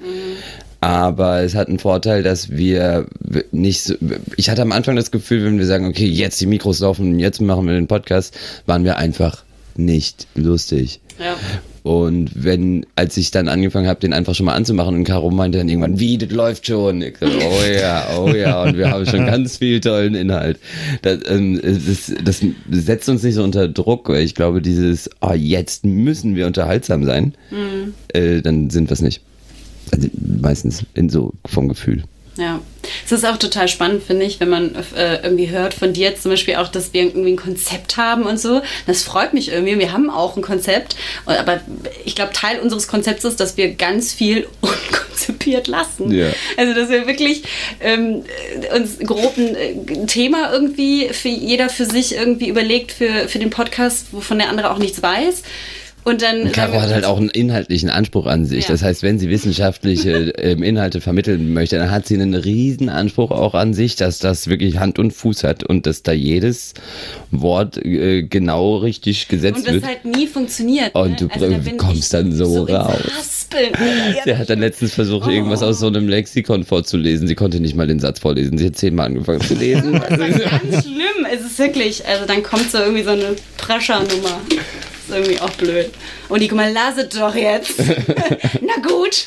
Aber es hat einen Vorteil, dass wir nicht so, ich hatte am Anfang das Gefühl, wenn wir sagen, okay, jetzt die Mikros laufen, jetzt machen wir den Podcast, waren wir einfach nicht lustig. ja. Und wenn, als ich dann angefangen habe, den einfach schon mal anzumachen und Caro meinte dann irgendwann, wie, das läuft schon. Ich so, oh ja, oh ja, und wir haben schon ganz viel tollen Inhalt. Das, ähm, das, das setzt uns nicht so unter Druck, weil ich glaube, dieses, oh, jetzt müssen wir unterhaltsam sein, äh, dann sind wir es nicht. Also meistens in so vom Gefühl. Ja, es ist auch total spannend, finde ich, wenn man äh, irgendwie hört von dir jetzt zum Beispiel auch, dass wir irgendwie ein Konzept haben und so. Das freut mich irgendwie. Wir haben auch ein Konzept, aber ich glaube, Teil unseres Konzepts ist, dass wir ganz viel unkonzipiert lassen. Ja. Also, dass wir wirklich ähm, uns grob ein äh, Thema irgendwie für jeder für sich irgendwie überlegt für, für den Podcast, wovon der andere auch nichts weiß. Und dann. Caro hat halt auch einen inhaltlichen Anspruch an sich. Ja. Das heißt, wenn sie wissenschaftliche ähm, Inhalte vermitteln möchte, dann hat sie einen riesen Anspruch auch an sich, dass das wirklich Hand und Fuß hat und dass da jedes Wort äh, genau richtig gesetzt Und das wird. halt nie funktioniert. Und ne? du da bin kommst dann so ins raus. Haspeln. Der hat dann letztens versucht, irgendwas aus so einem Lexikon vorzulesen. Sie konnte nicht mal den Satz vorlesen. Sie hat zehnmal angefangen zu lesen. Das ist ganz schlimm. Es ist wirklich, also dann kommt so irgendwie so eine Pressure-Nummer. Irgendwie auch blöd. Und guck mal, lass es doch jetzt. Na gut.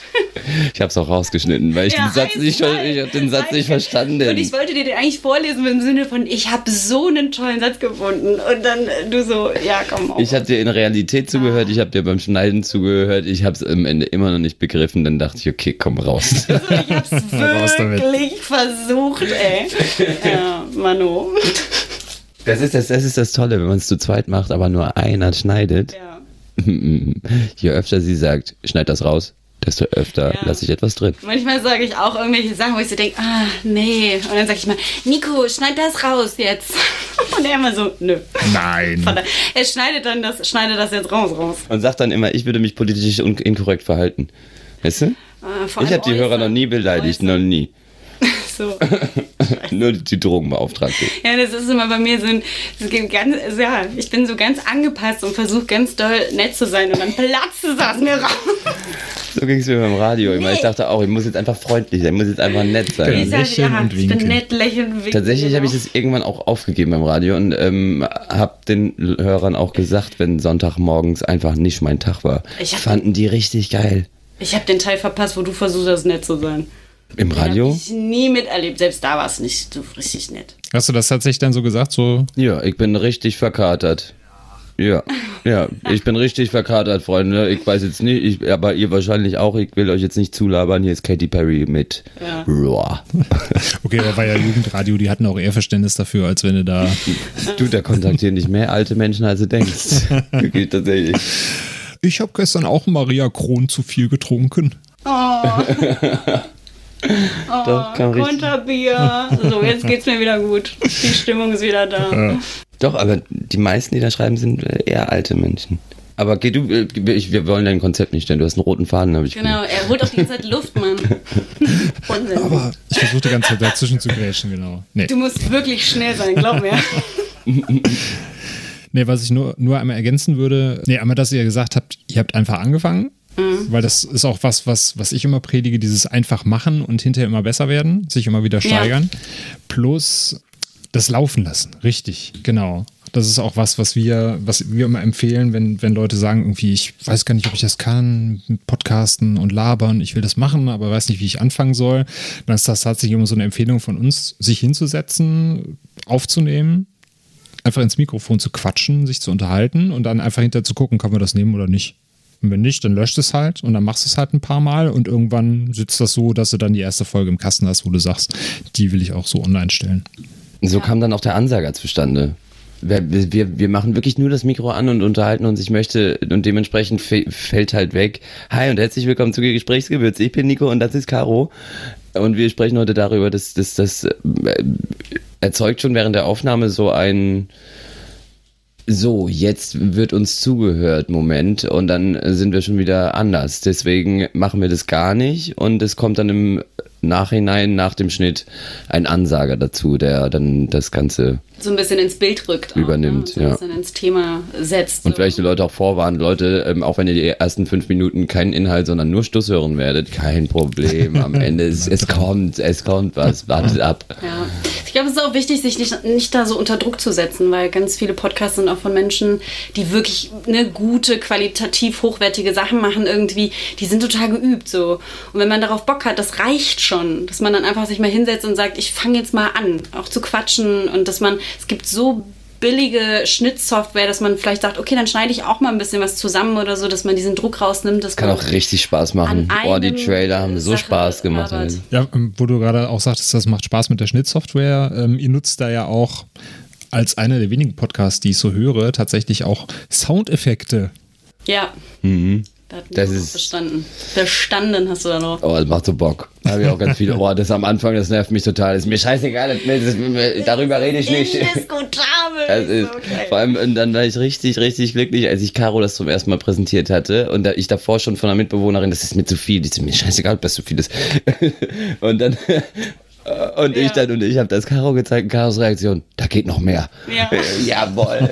Ich habe es auch rausgeschnitten, weil ich Ja, den Satz nicht, ich hab den Satz nicht verstanden. Und ich wollte dir den eigentlich vorlesen im Sinne von, ich habe so einen tollen Satz gefunden. Und dann äh, du so, ja, komm auf. Ich habe dir in Realität zugehört, ich habe dir beim Schneiden zugehört, ich habe es am Ende immer noch nicht begriffen, dann dachte ich, okay, komm raus. ich hab's Raus damit. wirklich versucht, ey. Ja, Mano. Das ist das, das ist das Tolle, wenn man es zu zweit macht, aber nur einer schneidet. Ja. Je öfter sie sagt, schneid das raus, desto öfter Ja. lasse ich etwas drin. Manchmal sage ich auch irgendwelche Sachen, wo ich so denke, ah, nee. Und dann sage ich mal, Nico, schneid das raus jetzt. Und er immer so, nö. Nein. Er schneidet dann das, schneidet das jetzt raus, raus. Und sagt dann immer, ich würde mich politisch inkorrekt verhalten. Weißt du? Äh, Ich habe die Hörer noch nie beleidigt, Äußern. noch nie. So. Nur die Drogenbeauftragte. Ja, das ist immer bei mir so ein, das geht ganz, also ja, ich bin so ganz angepasst und versuche ganz doll nett zu sein und dann platzt es aus mir raus. So ging es mir beim Radio immer. Ich dachte auch, ich muss jetzt einfach freundlich sein, ich muss jetzt einfach nett sein. Ich, sag, Lächeln ja, und ich bin winken. nett, lächeln, winken. Tatsächlich habe ich genau. das irgendwann auch aufgegeben beim Radio und ähm, habe den Hörern auch gesagt, wenn Sonntagmorgens einfach nicht mein Tag war. Ich hab- Fanden die richtig geil. Ich habe den Teil verpasst, wo du versucht hast, nett zu sein. Im Radio? ich nie miterlebt. Selbst da war es nicht so richtig nett. Hast du das tatsächlich dann so gesagt? So, Ja, ich bin richtig verkatert. Ja, ja, ich bin richtig verkatert, Freunde. Ich weiß jetzt nicht, ich, aber ihr wahrscheinlich auch. Ich will euch jetzt nicht zulabern. Hier ist Katy Perry mit Ja. Raw. okay, da war ja Jugendradio, die hatten auch eher Verständnis dafür, als wenn du da. Du, da kontaktieren dich mehr alte Menschen, als du denkst. Geht tatsächlich. Ich habe gestern auch Maria Kron zu viel getrunken. Doch, kam richtig. Konterbier. So, jetzt geht's mir wieder gut. Die Stimmung ist wieder da. Doch, aber die meisten, die da schreiben, sind eher alte Menschen. Aber geh du, äh, ich, wir wollen dein Konzept nicht stellen. Du hast einen roten Faden, habe ich Genau, er holt auch die ganze Zeit Luft, Mann. Unsinn. Aber ich versuche die ganze Zeit dazwischen zu grätschen, genau. Nee. Du musst wirklich schnell sein, glaub mir. Nee, was ich nur, nur einmal ergänzen würde, nee, einmal, dass ihr gesagt habt, ihr habt einfach angefangen, weil das ist auch was, was, was ich immer predige, dieses einfach machen und hinterher immer besser werden, sich immer wieder Ja. steigern. Plus das Laufen lassen, richtig, genau. Das ist auch was, was wir, was wir immer empfehlen, wenn, wenn Leute sagen, irgendwie, ich weiß gar nicht, ob ich das kann, Podcasten und labern, ich will das machen, aber weiß nicht, wie ich anfangen soll. Dann ist das tatsächlich immer so eine Empfehlung von uns, sich hinzusetzen, aufzunehmen, einfach ins Mikrofon zu quatschen, sich zu unterhalten und dann einfach hinterher zu gucken, kann man das nehmen oder nicht. Und wenn nicht, dann löscht es halt und dann machst du es halt ein paar Mal und irgendwann sitzt das so, dass du dann die erste Folge im Kasten hast, wo du sagst, die will ich auch so online stellen. So kam dann auch der Ansager zustande. Wir, wir, wir machen wirklich nur das Mikro an und unterhalten uns. Ich möchte, und dementsprechend fällt halt weg. Hi und herzlich willkommen zu Gesprächsgewürz. Ich bin Nico und das ist Caro. Und wir sprechen heute darüber, dass dass das äh, erzeugt schon während der Aufnahme so ein so, jetzt wird uns zugehört, Moment, und dann sind wir schon wieder anders. Deswegen machen wir das gar nicht und es kommt dann im Nachhinein, nach dem Schnitt, ein Ansager dazu, der dann das Ganze So ein bisschen ins Bild rückt. Auch, Übernimmt, ne? so ja. ein bisschen ins Thema setzt. und so. vielleicht die Leute auch vorwarnen, Leute, ähm, auch wenn ihr die ersten fünf Minuten keinen Inhalt, sondern nur Stuss hören werdet, kein Problem. Am Ende, es, es kommt, es kommt was, wartet ab. Ja. Ich glaube, es ist auch wichtig, sich nicht, nicht da so unter Druck zu setzen, weil ganz viele Podcasts sind auch von Menschen, die wirklich eine gute, qualitativ hochwertige Sachen machen irgendwie. Die sind total geübt so. Und wenn man darauf Bock hat, das reicht schon, dass man dann einfach sich mal hinsetzt und sagt, ich fange jetzt mal an, auch zu quatschen und dass man, es gibt so billige Schnittsoftware, dass man vielleicht sagt, okay, dann schneide ich auch mal ein bisschen was zusammen oder so, dass man diesen Druck rausnimmt. Dass Kann auch richtig Spaß machen. Boah, die Trailer haben so Sache Spaß gemacht. Ja, ähm, wo du gerade auch sagtest, das macht Spaß mit der Schnittsoftware. Ähm, ihr nutzt da ja auch als einer der wenigen Podcasts, die ich so höre, tatsächlich auch Soundeffekte. Ja. Da hat. Das das ist- verstanden. Verstanden hast du da noch. Oh, das macht so Bock. Da habe ich auch ganz viele. Oh, das am Anfang, das nervt mich total. Das ist mir scheißegal, das, das, darüber rede ich nicht. Indiskutabel. Das ist, okay. Vor allem, dann war ich richtig, richtig glücklich, als ich Caro das zum ersten Mal präsentiert hatte und da ich davor schon von einer Mitbewohnerin, das ist mir zu viel, die ist mir scheißegal, ob das zu viel ist. und dann, und ich Ja. dann, und ich habe das Caro gezeigt, und Caros Reaktion, da geht noch mehr. Ja. Jawohl,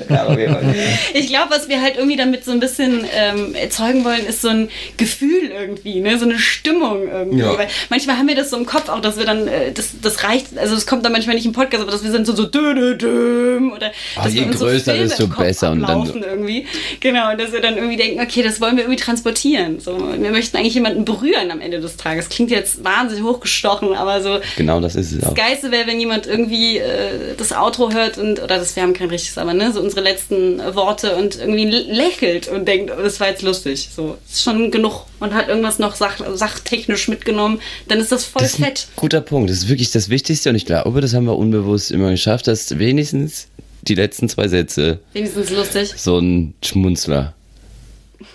Ich glaube, was wir halt irgendwie damit so ein bisschen ähm, erzeugen wollen, ist so ein Gefühl irgendwie, ne? so eine Stimmung irgendwie. Ja. Weil manchmal haben wir das so im Kopf auch, dass wir dann, äh, das, das reicht, also das kommt dann manchmal nicht im Podcast, aber dass wir sind so so dö, dö, dö, oder dass je größer, so desto besser und dann- ablaufen irgendwie. Genau, und dass wir dann irgendwie denken, okay, das wollen wir irgendwie transportieren. So, wir möchten eigentlich jemanden berühren am Ende des Tages. Klingt jetzt wahnsinnig hochgestochen, aber so Genau, das ist es das auch. Geilste wäre, wenn jemand irgendwie äh, das Outro hört und, oder das, wir haben kein richtiges, aber ne, so unsere letzten äh, Worte und irgendwie lä- lächelt und denkt, oh, das war jetzt lustig. So, ist schon genug und hat irgendwas noch sach, sachtechnisch mitgenommen, dann ist das voll Das fett. guter Punkt. Das ist wirklich das Wichtigste und ich glaube, das haben wir unbewusst immer geschafft, dass wenigstens die letzten zwei Sätze Wenigstens lustig. so ein Schmunzler.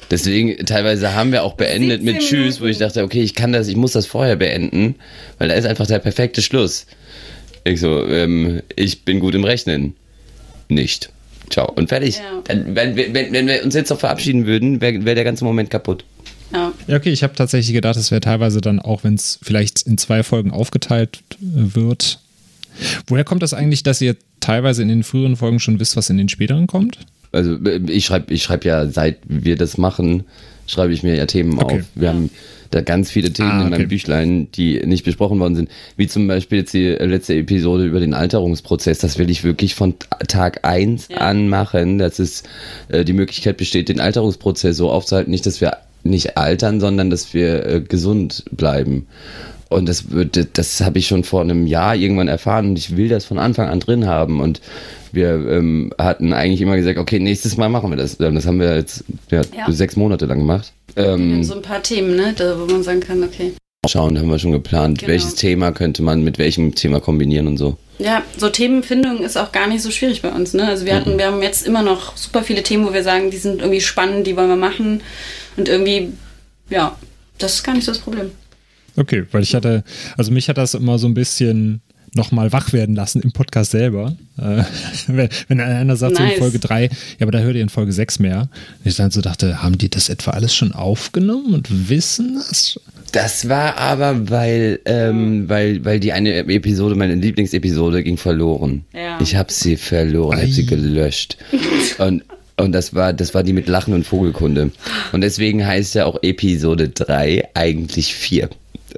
Deswegen, teilweise haben wir auch beendet mit 17 Tschüss, wo ich dachte, okay, ich kann das, ich muss das vorher beenden, weil da ist einfach der perfekte Schluss. Ich so, ähm, ich bin gut im Rechnen. Nicht. Ciao. Und fertig. Ja. Dann, wenn, wenn, wenn wir uns jetzt noch verabschieden würden, wäre wär der ganze Moment kaputt. Ja. Ja, okay, ich habe tatsächlich gedacht, es wäre teilweise dann auch, wenn es vielleicht in zwei Folgen aufgeteilt äh, wird. Woher kommt das eigentlich, dass ihr teilweise in den früheren Folgen schon wisst, was in den späteren kommt? Also äh, ich schreibe ich schreib ja, seit wir das machen, schreibe ich mir ja Themen Okay. auf. Wir haben da ganz viele Themen ah, okay. in meinem Büchlein, die nicht besprochen worden sind. Wie zum Beispiel jetzt die letzte Episode über den Alterungsprozess. Das will ich wirklich von Tag eins ja. an machen, dass es äh, die Möglichkeit besteht, den Alterungsprozess so aufzuhalten. Nicht, dass wir nicht altern, sondern dass wir äh, gesund bleiben. Und das, das habe ich schon vor einem Jahr irgendwann erfahren und ich will das von Anfang an drin haben. Und wir ähm, hatten eigentlich immer gesagt, okay, nächstes Mal machen wir das. Das haben wir jetzt ja, ja. sechs Monate lang gemacht. Ähm, so ein paar Themen, ne, da, wo man sagen kann, okay. Schauen, haben wir schon geplant, genau. welches Thema könnte man mit welchem Thema kombinieren und so. Ja, so Themenfindung ist auch gar nicht so schwierig bei uns. Ne? Also wir hatten, mhm. wir haben jetzt immer noch super viele Themen, wo wir sagen, die sind irgendwie spannend, die wollen wir machen. Und irgendwie, ja, das ist gar nicht so das Problem. Okay, weil ich hatte, also mich hat das immer so ein bisschen nochmal wach werden lassen im Podcast selber. Äh, wenn, wenn einer sagt, nice. so in Folge 3, ja, aber da hört ihr in Folge 6 mehr. Und ich dann so dachte, haben die das etwa alles schon aufgenommen und wissen das? Das war aber, weil, ähm, weil, weil die eine Episode, meine Lieblingsepisode, ging verloren. Ja. Ich habe sie verloren, habe sie gelöscht. Und und das war, das war die mit Lachen und Vogelkunde. Und deswegen heißt ja auch Episode 3 eigentlich 4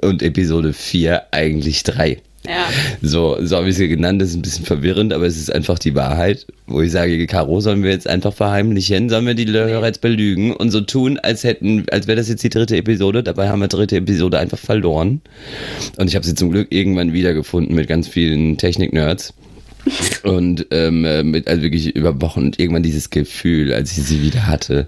und Episode 4 eigentlich 3. Ja. So, so habe ich sie genannt, das ist ein bisschen verwirrend, aber es ist einfach die Wahrheit, wo ich sage, Caro, sollen wir jetzt einfach verheimlichen, sollen wir die Hörer jetzt belügen und so tun, als hätten, als wäre das jetzt die dritte Episode, dabei haben wir die dritte Episode einfach verloren. Und ich habe sie zum Glück irgendwann wiedergefunden mit ganz vielen Technik-Nerds. und ähm, mit also wirklich über Wochen und irgendwann dieses Gefühl, als ich sie wieder hatte.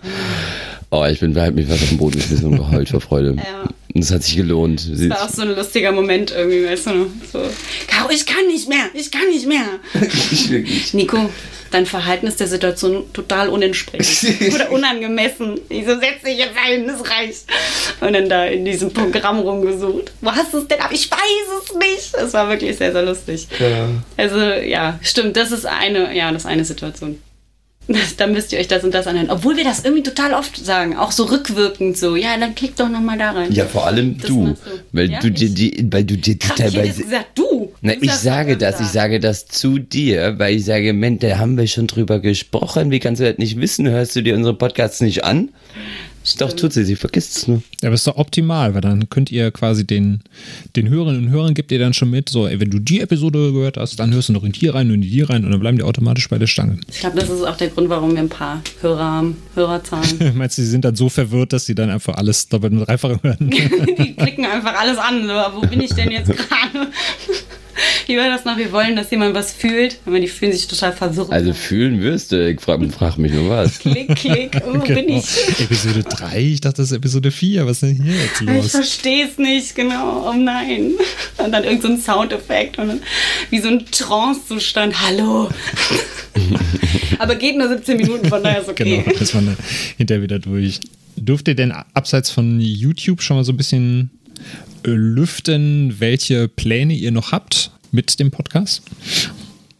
Oh, ich bin halt mich was auf den Boden geschmissen und geheult vor Freude. Ja. Und es hat sich gelohnt. Das war auch so ein lustiger Moment irgendwie, weißt du, so, Caro, ich kann nicht mehr, ich kann nicht mehr. Nico, dein Verhalten ist der Situation total unentsprechend oder unangemessen. Ich so, setz dich jetzt ein, das reicht. Und dann da in diesem Programm rumgesucht. Wo hast du es denn? Aber ich weiß es nicht. Es war wirklich sehr, sehr lustig. Ja. Also, ja, stimmt, das ist eine, ja, das ist eine Situation. dann müsst ihr euch das und das anhören. Obwohl wir das irgendwie total oft sagen, auch so rückwirkend so. Ja, dann klick doch nochmal da rein. Ja, vor allem das du, weil ja, du dir die, weil du dir Krass, teilweise. Ich gesagt, du. Na, ich sage das, ich sage das zu dir, weil ich sage, Mensch, da haben wir schon drüber gesprochen. Wie kannst du das nicht wissen? Hörst du dir unsere Podcasts nicht an? Stimmt. Doch, tut sie, sie vergisst es nur. Ja, aber ist doch optimal, weil dann könnt ihr quasi den, den Hörerinnen und Hörern gibt ihr dann schon mit, so, ey, wenn du die Episode gehört hast, dann hörst du noch in die rein und in die rein und dann bleiben die automatisch bei der Stange. Ich glaube, das ist auch der Grund, warum wir ein paar Hörer haben, Hörerzahlen. Meinst du, sie sind dann so verwirrt, dass sie dann einfach alles doppelt und dreifach hören? die klicken einfach alles an, wo bin ich denn jetzt gerade? Wie war das noch? Wir wollen, dass jemand was fühlt, aber die fühlen sich total verwirrt. Also fühlen wirst du, ich frage frag mich nur was. Klick, klick, wo genau. bin ich? Episode 3, ich dachte, das ist Episode 4, was ist denn hier jetzt los? Ich verstehe es nicht, genau, oh nein. Und dann irgendein so Soundeffekt und dann wie so ein Trance-Zustand, hallo. aber geht nur 17 Minuten, von daher ist okay. Genau, ist man hinterher wieder durch. Dürft ihr denn abseits von YouTube schon mal so ein bisschen lüften, welche Pläne ihr noch habt mit dem Podcast?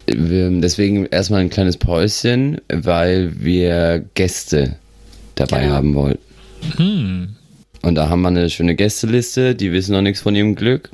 Deswegen erstmal ein kleines Päuschen, weil wir Gäste dabei ja. haben wollten. Hm. Und da haben wir eine schöne Gästeliste, die wissen noch nichts von ihrem Glück.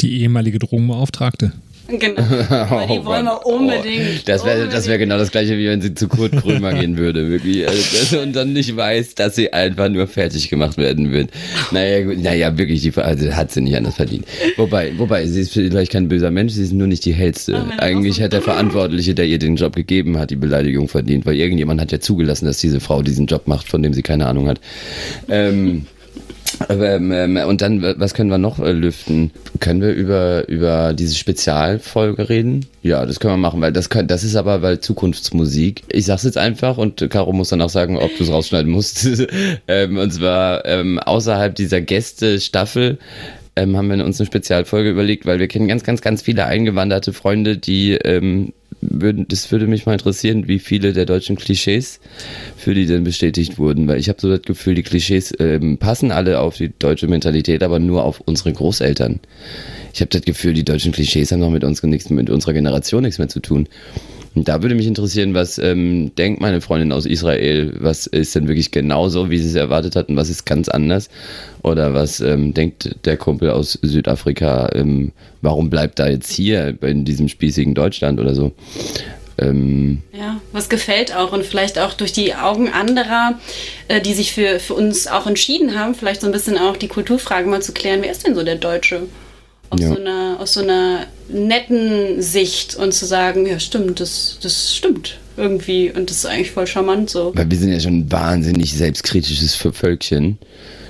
Die ehemalige Drogenbeauftragte. Genau. Aber die oh, wollen wir unbedingt. Oh, das wäre das wär genau das gleiche, wie wenn sie zu Kurt Krömer gehen würde, wirklich. Also, und dann nicht weiß, dass sie einfach nur fertig gemacht werden wird. Naja, gut, naja, wirklich, die also, hat sie nicht anders verdient. Wobei, wobei, sie ist vielleicht kein böser Mensch, sie ist nur nicht die hellste. Oh, Eigentlich hat der Verantwortliche, der ihr den Job gegeben hat, die Beleidigung verdient, weil irgendjemand hat ja zugelassen, dass diese Frau diesen Job macht, von dem sie keine Ahnung hat. Ähm, und dann, was können wir noch äh, lüften? Können wir über, über diese Spezialfolge reden? Ja, das können wir machen, weil das, kann, das ist aber weil Zukunftsmusik. Ich sag's jetzt einfach und Caro muss dann auch sagen, ob du es rausschneiden musst. ähm, und zwar ähm, außerhalb dieser Gäste-Staffel ähm, haben wir uns eine Spezialfolge überlegt, weil wir kennen ganz, ganz, ganz viele eingewanderte Freunde, die ähm, würden, das würde mich mal interessieren, wie viele der deutschen Klischees für die denn bestätigt wurden, weil ich habe so das Gefühl, die Klischees ähm, passen alle auf die deutsche Mentalität, aber nur auf unsere Großeltern. Ich habe das Gefühl, die deutschen Klischees haben noch mit uns nichts, mit unserer Generation nichts mehr zu tun. Da würde mich interessieren, was ähm, denkt meine Freundin aus Israel? Was ist denn wirklich genauso, wie sie es erwartet hat und was ist ganz anders? Oder was ähm, denkt der Kumpel aus Südafrika? Ähm, warum bleibt er jetzt hier in diesem spießigen Deutschland oder so? Ähm, ja, was gefällt auch und vielleicht auch durch die Augen anderer, äh, die sich für, für uns auch entschieden haben, vielleicht so ein bisschen auch die Kulturfrage mal zu klären, wer ist denn so der Deutsche? Aus, ja. so, einer, aus so einer netten Sicht und zu sagen, ja stimmt, das, das stimmt irgendwie und das ist eigentlich voll charmant so. Weil wir sind ja schon ein wahnsinnig selbstkritisches Völkchen,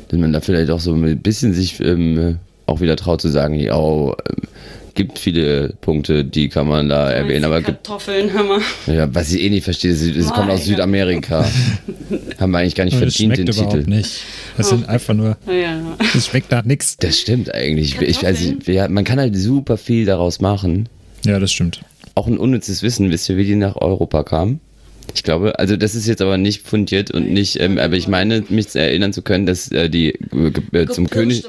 dass man da vielleicht auch so ein bisschen sich ähm, auch wieder traut zu sagen, ja, oh, ähm, gibt viele Punkte, die kann man da ja, erwähnen. Aber Kartoffeln haben wir. Ja, was ich eh nicht verstehe, es kommt aus Südamerika. haben wir eigentlich gar nicht das verdient, den Titel. nicht. Das sind einfach nur. Ja. Das schmeckt nach nichts. Das stimmt eigentlich. Ich nicht, ja, man kann halt super viel daraus machen. Ja, das stimmt. Auch ein unnützes Wissen. Wisst ihr, wie die nach Europa kamen? Ich glaube, also das ist jetzt aber nicht fundiert und nicht, ähm, aber ich meine, mich erinnern zu können, dass äh, die äh, zum König,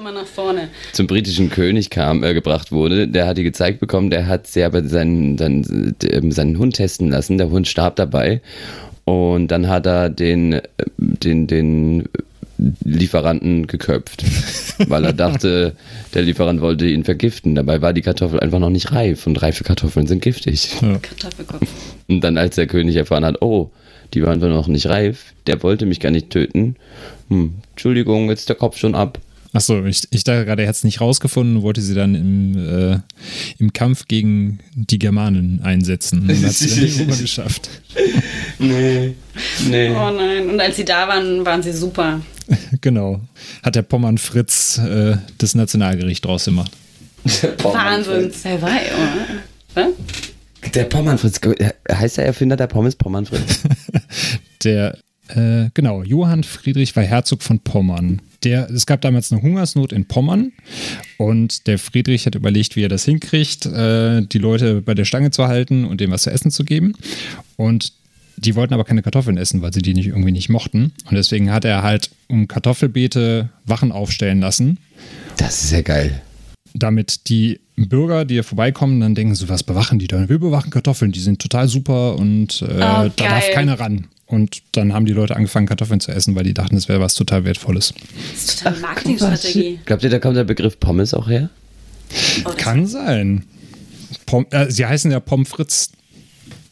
zum britischen König kam, äh, gebracht wurde. Der hat die gezeigt bekommen, der hat sie aber seinen, seinen, ähm, seinen Hund testen lassen. Der Hund starb dabei und dann hat er den, äh, den, den Lieferanten geköpft, weil er dachte, der Lieferant wollte ihn vergiften. Dabei war die Kartoffel einfach noch nicht reif und reife Kartoffeln sind giftig. Ja. Kartoffelkopf. Und dann, als der König erfahren hat, oh, die waren einfach noch nicht reif, der wollte mich gar nicht töten. Hm, Entschuldigung, jetzt ist der Kopf schon ab. Achso, ich, ich dachte gerade, er hat es nicht rausgefunden, wollte sie dann im, äh, im Kampf gegen die Germanen einsetzen. Und hat sie nicht geschafft. Nee, nee. Oh nein, und als sie da waren, waren sie super. genau. Hat der Pommern Fritz äh, das Nationalgericht draus gemacht. Wahnsinn. Wer war, oder? Der Pommern Fritz. Heißt der Erfinder der Pommes Pommern Fritz? der, äh, genau, Johann Friedrich war Herzog von Pommern. Der, es gab damals eine Hungersnot in Pommern und der Friedrich hat überlegt, wie er das hinkriegt, äh, die Leute bei der Stange zu halten und denen was zu essen zu geben. Und die wollten aber keine Kartoffeln essen, weil sie die nicht, irgendwie nicht mochten. Und deswegen hat er halt um Kartoffelbeete Wachen aufstellen lassen. Das ist ja geil. Damit die Bürger, die hier vorbeikommen, dann denken so, was bewachen die da? Wir bewachen Kartoffeln, die sind total super und äh, oh, da darf keiner ran. Und dann haben die Leute angefangen, Kartoffeln zu essen, weil die dachten, es wäre was total Wertvolles. Das ist total Marketingstrategie. Glaubt ihr, da kommt der Begriff Pommes auch her? Oh, Kann sein. Pom äh, sie heißen ja Pommes Fritz.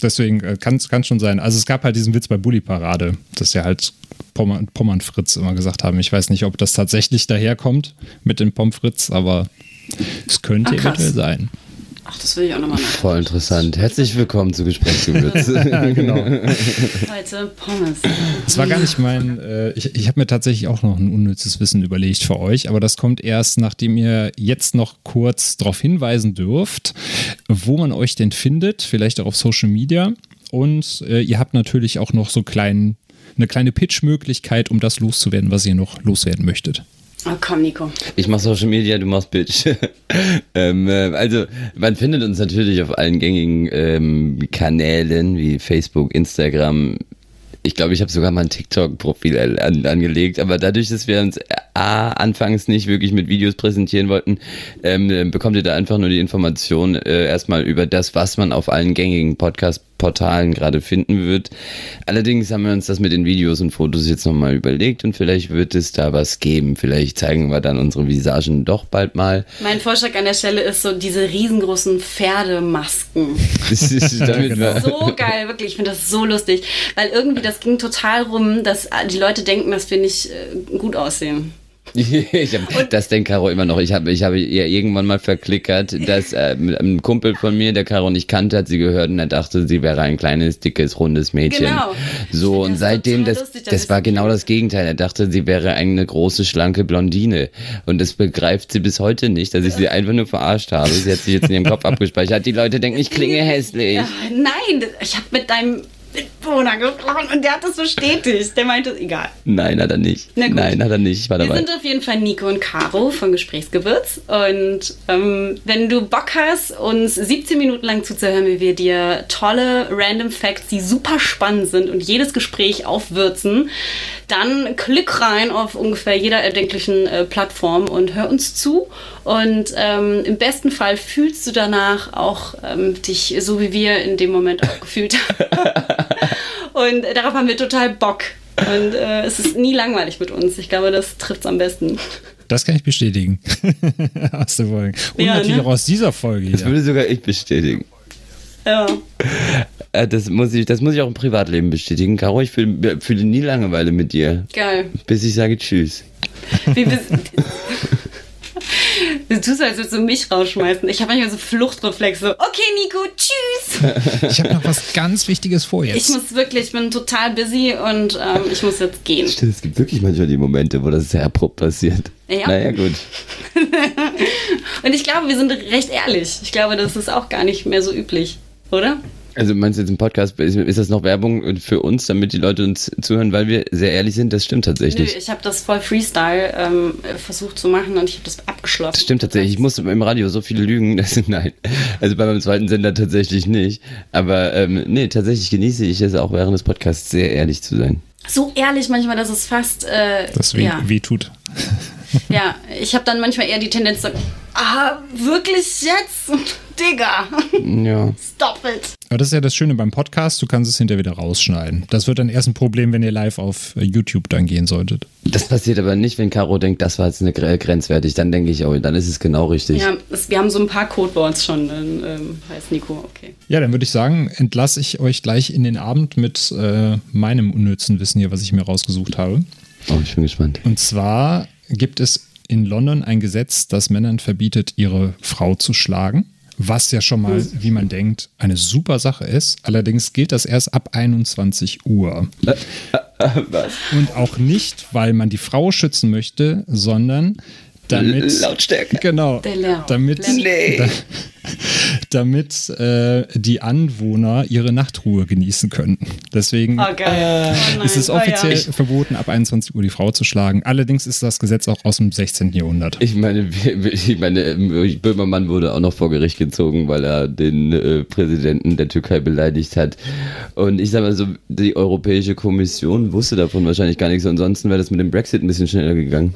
Deswegen äh, kann es schon sein. Also es gab halt diesen Witz bei Bully Parade, dass ja halt Pommern, Pommern Fritz immer gesagt haben. Ich weiß nicht, ob das tatsächlich daherkommt mit dem Pommes Fritz, aber es könnte Ach, eventuell sein. Ach, das will ich auch nochmal Voll interessant. Herzlich willkommen zu Gesprächsgewürz. ja, genau. Heute Pommes. Das war gar nicht mein. Äh, ich ich habe mir tatsächlich auch noch ein unnützes Wissen überlegt für euch, aber das kommt erst, nachdem ihr jetzt noch kurz darauf hinweisen dürft, wo man euch denn findet, vielleicht auch auf Social Media. Und äh, ihr habt natürlich auch noch so klein, eine kleine Pitch-Möglichkeit, um das loszuwerden, was ihr noch loswerden möchtet. Oh, komm, Nico. Ich mach Social Media, du machst Bitch. ähm, äh, also, man findet uns natürlich auf allen gängigen ähm, Kanälen wie Facebook, Instagram. Ich glaube, ich habe sogar mal ein TikTok-Profil an, angelegt, aber dadurch, dass wir uns A, anfangs nicht wirklich mit Videos präsentieren wollten, ähm, bekommt ihr da einfach nur die Information äh, erstmal über das, was man auf allen gängigen Podcast Portalen gerade finden wird. Allerdings haben wir uns das mit den Videos und Fotos jetzt nochmal überlegt und vielleicht wird es da was geben. Vielleicht zeigen wir dann unsere Visagen doch bald mal. Mein Vorschlag an der Stelle ist so diese riesengroßen Pferdemasken. das ist genau. so geil, wirklich. Ich finde das so lustig, weil irgendwie das ging total rum, dass die Leute denken, dass wir nicht äh, gut aussehen. ich hab, das denkt Caro immer noch. Ich habe ich hab ihr irgendwann mal verklickert, dass äh, ein Kumpel von mir, der Caro nicht kannte, hat sie gehört und er dachte, sie wäre ein kleines, dickes, rundes Mädchen. Genau. So, und seitdem, das, lustig, das war genau das Gegenteil. Er dachte, sie wäre eine große, schlanke Blondine. Und das begreift sie bis heute nicht, dass ich sie einfach nur verarscht habe. Sie hat sich jetzt in ihrem Kopf abgespeichert. Die Leute denken, ich klinge hässlich. Ja, nein, ich habe mit deinem Mitbewohner gesprochen und der hat das bestätigt. Der meinte, egal. Nein, hat er nicht. Nein, hat er nicht. Ich war dabei. Wir sind auf jeden Fall Nico und Caro von Gesprächsgewürz. Und ähm, wenn du Bock hast, uns 17 Minuten lang zuzuhören, wie wir dir tolle Random Facts, die super spannend sind und jedes Gespräch aufwürzen, dann klick rein auf ungefähr jeder erdenklichen äh, Plattform und hör uns zu. Und ähm, im besten Fall fühlst du danach auch ähm, dich so wie wir in dem Moment auch gefühlt haben. Und darauf haben wir total Bock. Und äh, es ist nie langweilig mit uns. Ich glaube, das trifft es am besten. Das kann ich bestätigen. aus der Folge. Und ja, natürlich ne? auch aus dieser Folge. Das würde sogar ich bestätigen. Ja. Äh, das muss, ich, das muss ich auch im Privatleben bestätigen. Caro, ich fühle, fühle nie Langeweile mit dir. Geil. Bis ich sage Tschüss. Wie bist, Du tust, als würdest du mich rausschmeißen. Ich habe manchmal so Fluchtreflexe. Okay, Nico, tschüss. Ich habe noch was ganz Wichtiges vor jetzt. Ich muss wirklich, ich bin total busy und ähm, ich muss jetzt gehen. Stimmt, es gibt wirklich manchmal die Momente, wo das sehr abrupt passiert. Ja. Naja, gut. und ich glaube, wir sind recht ehrlich. Ich glaube, das ist auch gar nicht mehr so üblich, oder? Also meinst du jetzt im Podcast, ist, ist, das noch Werbung für uns, damit die Leute uns zuhören, weil wir sehr ehrlich sind? Das stimmt tatsächlich. Nö, ich habe das voll Freestyle ähm, versucht zu machen und ich habe das abgeschlossen. Das stimmt tatsächlich. Ich musste im Radio so viele lügen. Das, nein, also bei meinem zweiten Sender tatsächlich nicht. Aber ähm, nee, tatsächlich genieße ich es auch während des Podcasts sehr ehrlich zu sein. So ehrlich manchmal, dass es fast... Äh, das weh, ja. weh tut. Ja, ich habe dann manchmal eher die Tendenz zu sagen, ah, wirklich jetzt? Digga. Ja. Stop it. Aber das ist ja das Schöne beim Podcast, du kannst es hinterher wieder rausschneiden. Das wird dann erst ein Problem, wenn ihr live auf YouTube dann gehen solltet. Das passiert aber nicht, wenn Caro denkt, das war jetzt eine grenzwertig. Dann denke ich, oh, dann ist es genau richtig. Ja, es, wir haben so ein paar Codewords schon, dann ähm, heißt Nico, okay. Ja, dann würde ich sagen, entlasse ich euch gleich in den Abend mit äh, meinem unnützen Wissen hier, was ich mir rausgesucht habe. Oh, ich bin gespannt. Und zwar gibt es in London ein Gesetz, das Männern verbietet, ihre Frau zu schlagen. Was ja schon mal, wie man denkt, eine super Sache ist. Allerdings gilt das erst ab 21 Uhr. Was? Und auch nicht, weil man die Frau schützen möchte, sondern damit. Lautstärke. Genau. Damit, nee. da, damit äh, die Anwohner ihre Nachtruhe genießen können. Deswegen oh, äh, oh ist es offiziell oh, ja. verboten, ab 21 Uhr die Frau zu schlagen. Allerdings ist das Gesetz auch aus dem 16. Jahrhundert. Ich meine, ich meine Böhmermann wurde auch noch vor Gericht gezogen, weil er den äh, Präsidenten der Türkei beleidigt hat. Und ich sage mal so, die Europäische Kommission wusste davon wahrscheinlich gar nichts. Ansonsten wäre das mit dem Brexit ein bisschen schneller gegangen.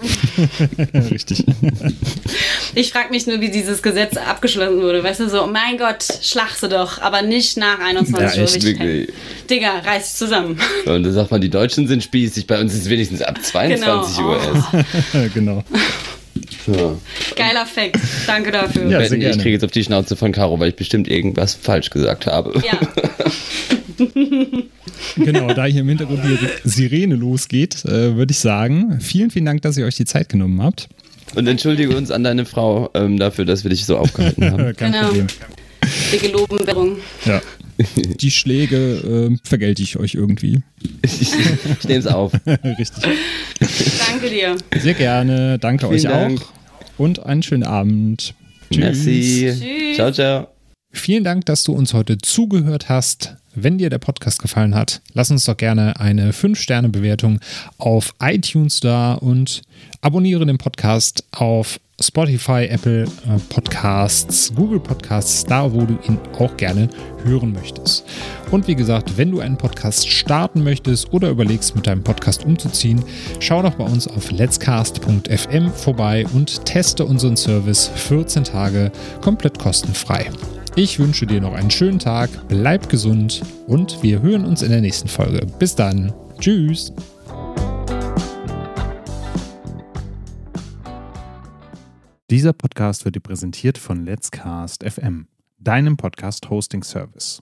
Richtig. Ich frage mich nur, wie dieses Gesetz abgeschlossen wurde. Weißt du, so, mein Gott, schlag sie doch, aber nicht nach 21 ja, Uhr. Digga, reiß zusammen. Und da sagt man, die Deutschen sind spießig, bei uns ist es wenigstens ab 22 genau. Uhr erst. genau. Ja. Geiler Fact. Danke dafür. Ja, ich kriege jetzt auf die Schnauze von Caro, weil ich bestimmt irgendwas falsch gesagt habe. Ja. genau, da hier im Hintergrund die Sirene losgeht, äh, würde ich sagen, vielen, vielen Dank, dass ihr euch die Zeit genommen habt. Und entschuldige uns an deine Frau ähm, dafür, dass wir dich so aufgehalten haben. Kein genau. Problem. Dicke Lobenwerbung. Ja. Die Schläge äh, vergelte ich euch irgendwie. Ich, ich nehme es auf. Richtig. Danke dir. Sehr gerne. Danke Vielen euch Dank. auch. Und einen schönen Abend. Tschüss. Merci. Tschüss. Ciao, ciao. Vielen Dank, dass du uns heute zugehört hast. Wenn dir der Podcast gefallen hat, lass uns doch gerne eine 5-Sterne-Bewertung auf iTunes da und abonniere den Podcast auf Spotify, Apple äh, Podcasts, Google Podcasts, da wo du ihn auch gerne hören möchtest. Und wie gesagt, wenn du einen Podcast starten möchtest oder überlegst, mit deinem Podcast umzuziehen, schau doch bei uns auf letscast.fm vorbei und teste unseren Service 14 Tage komplett kostenfrei. Ich wünsche dir noch einen schönen Tag, bleib gesund und wir hören uns in der nächsten Folge. Bis dann. Tschüss. Dieser Podcast wird dir präsentiert von Let's Cast FM, deinem Podcast Hosting Service.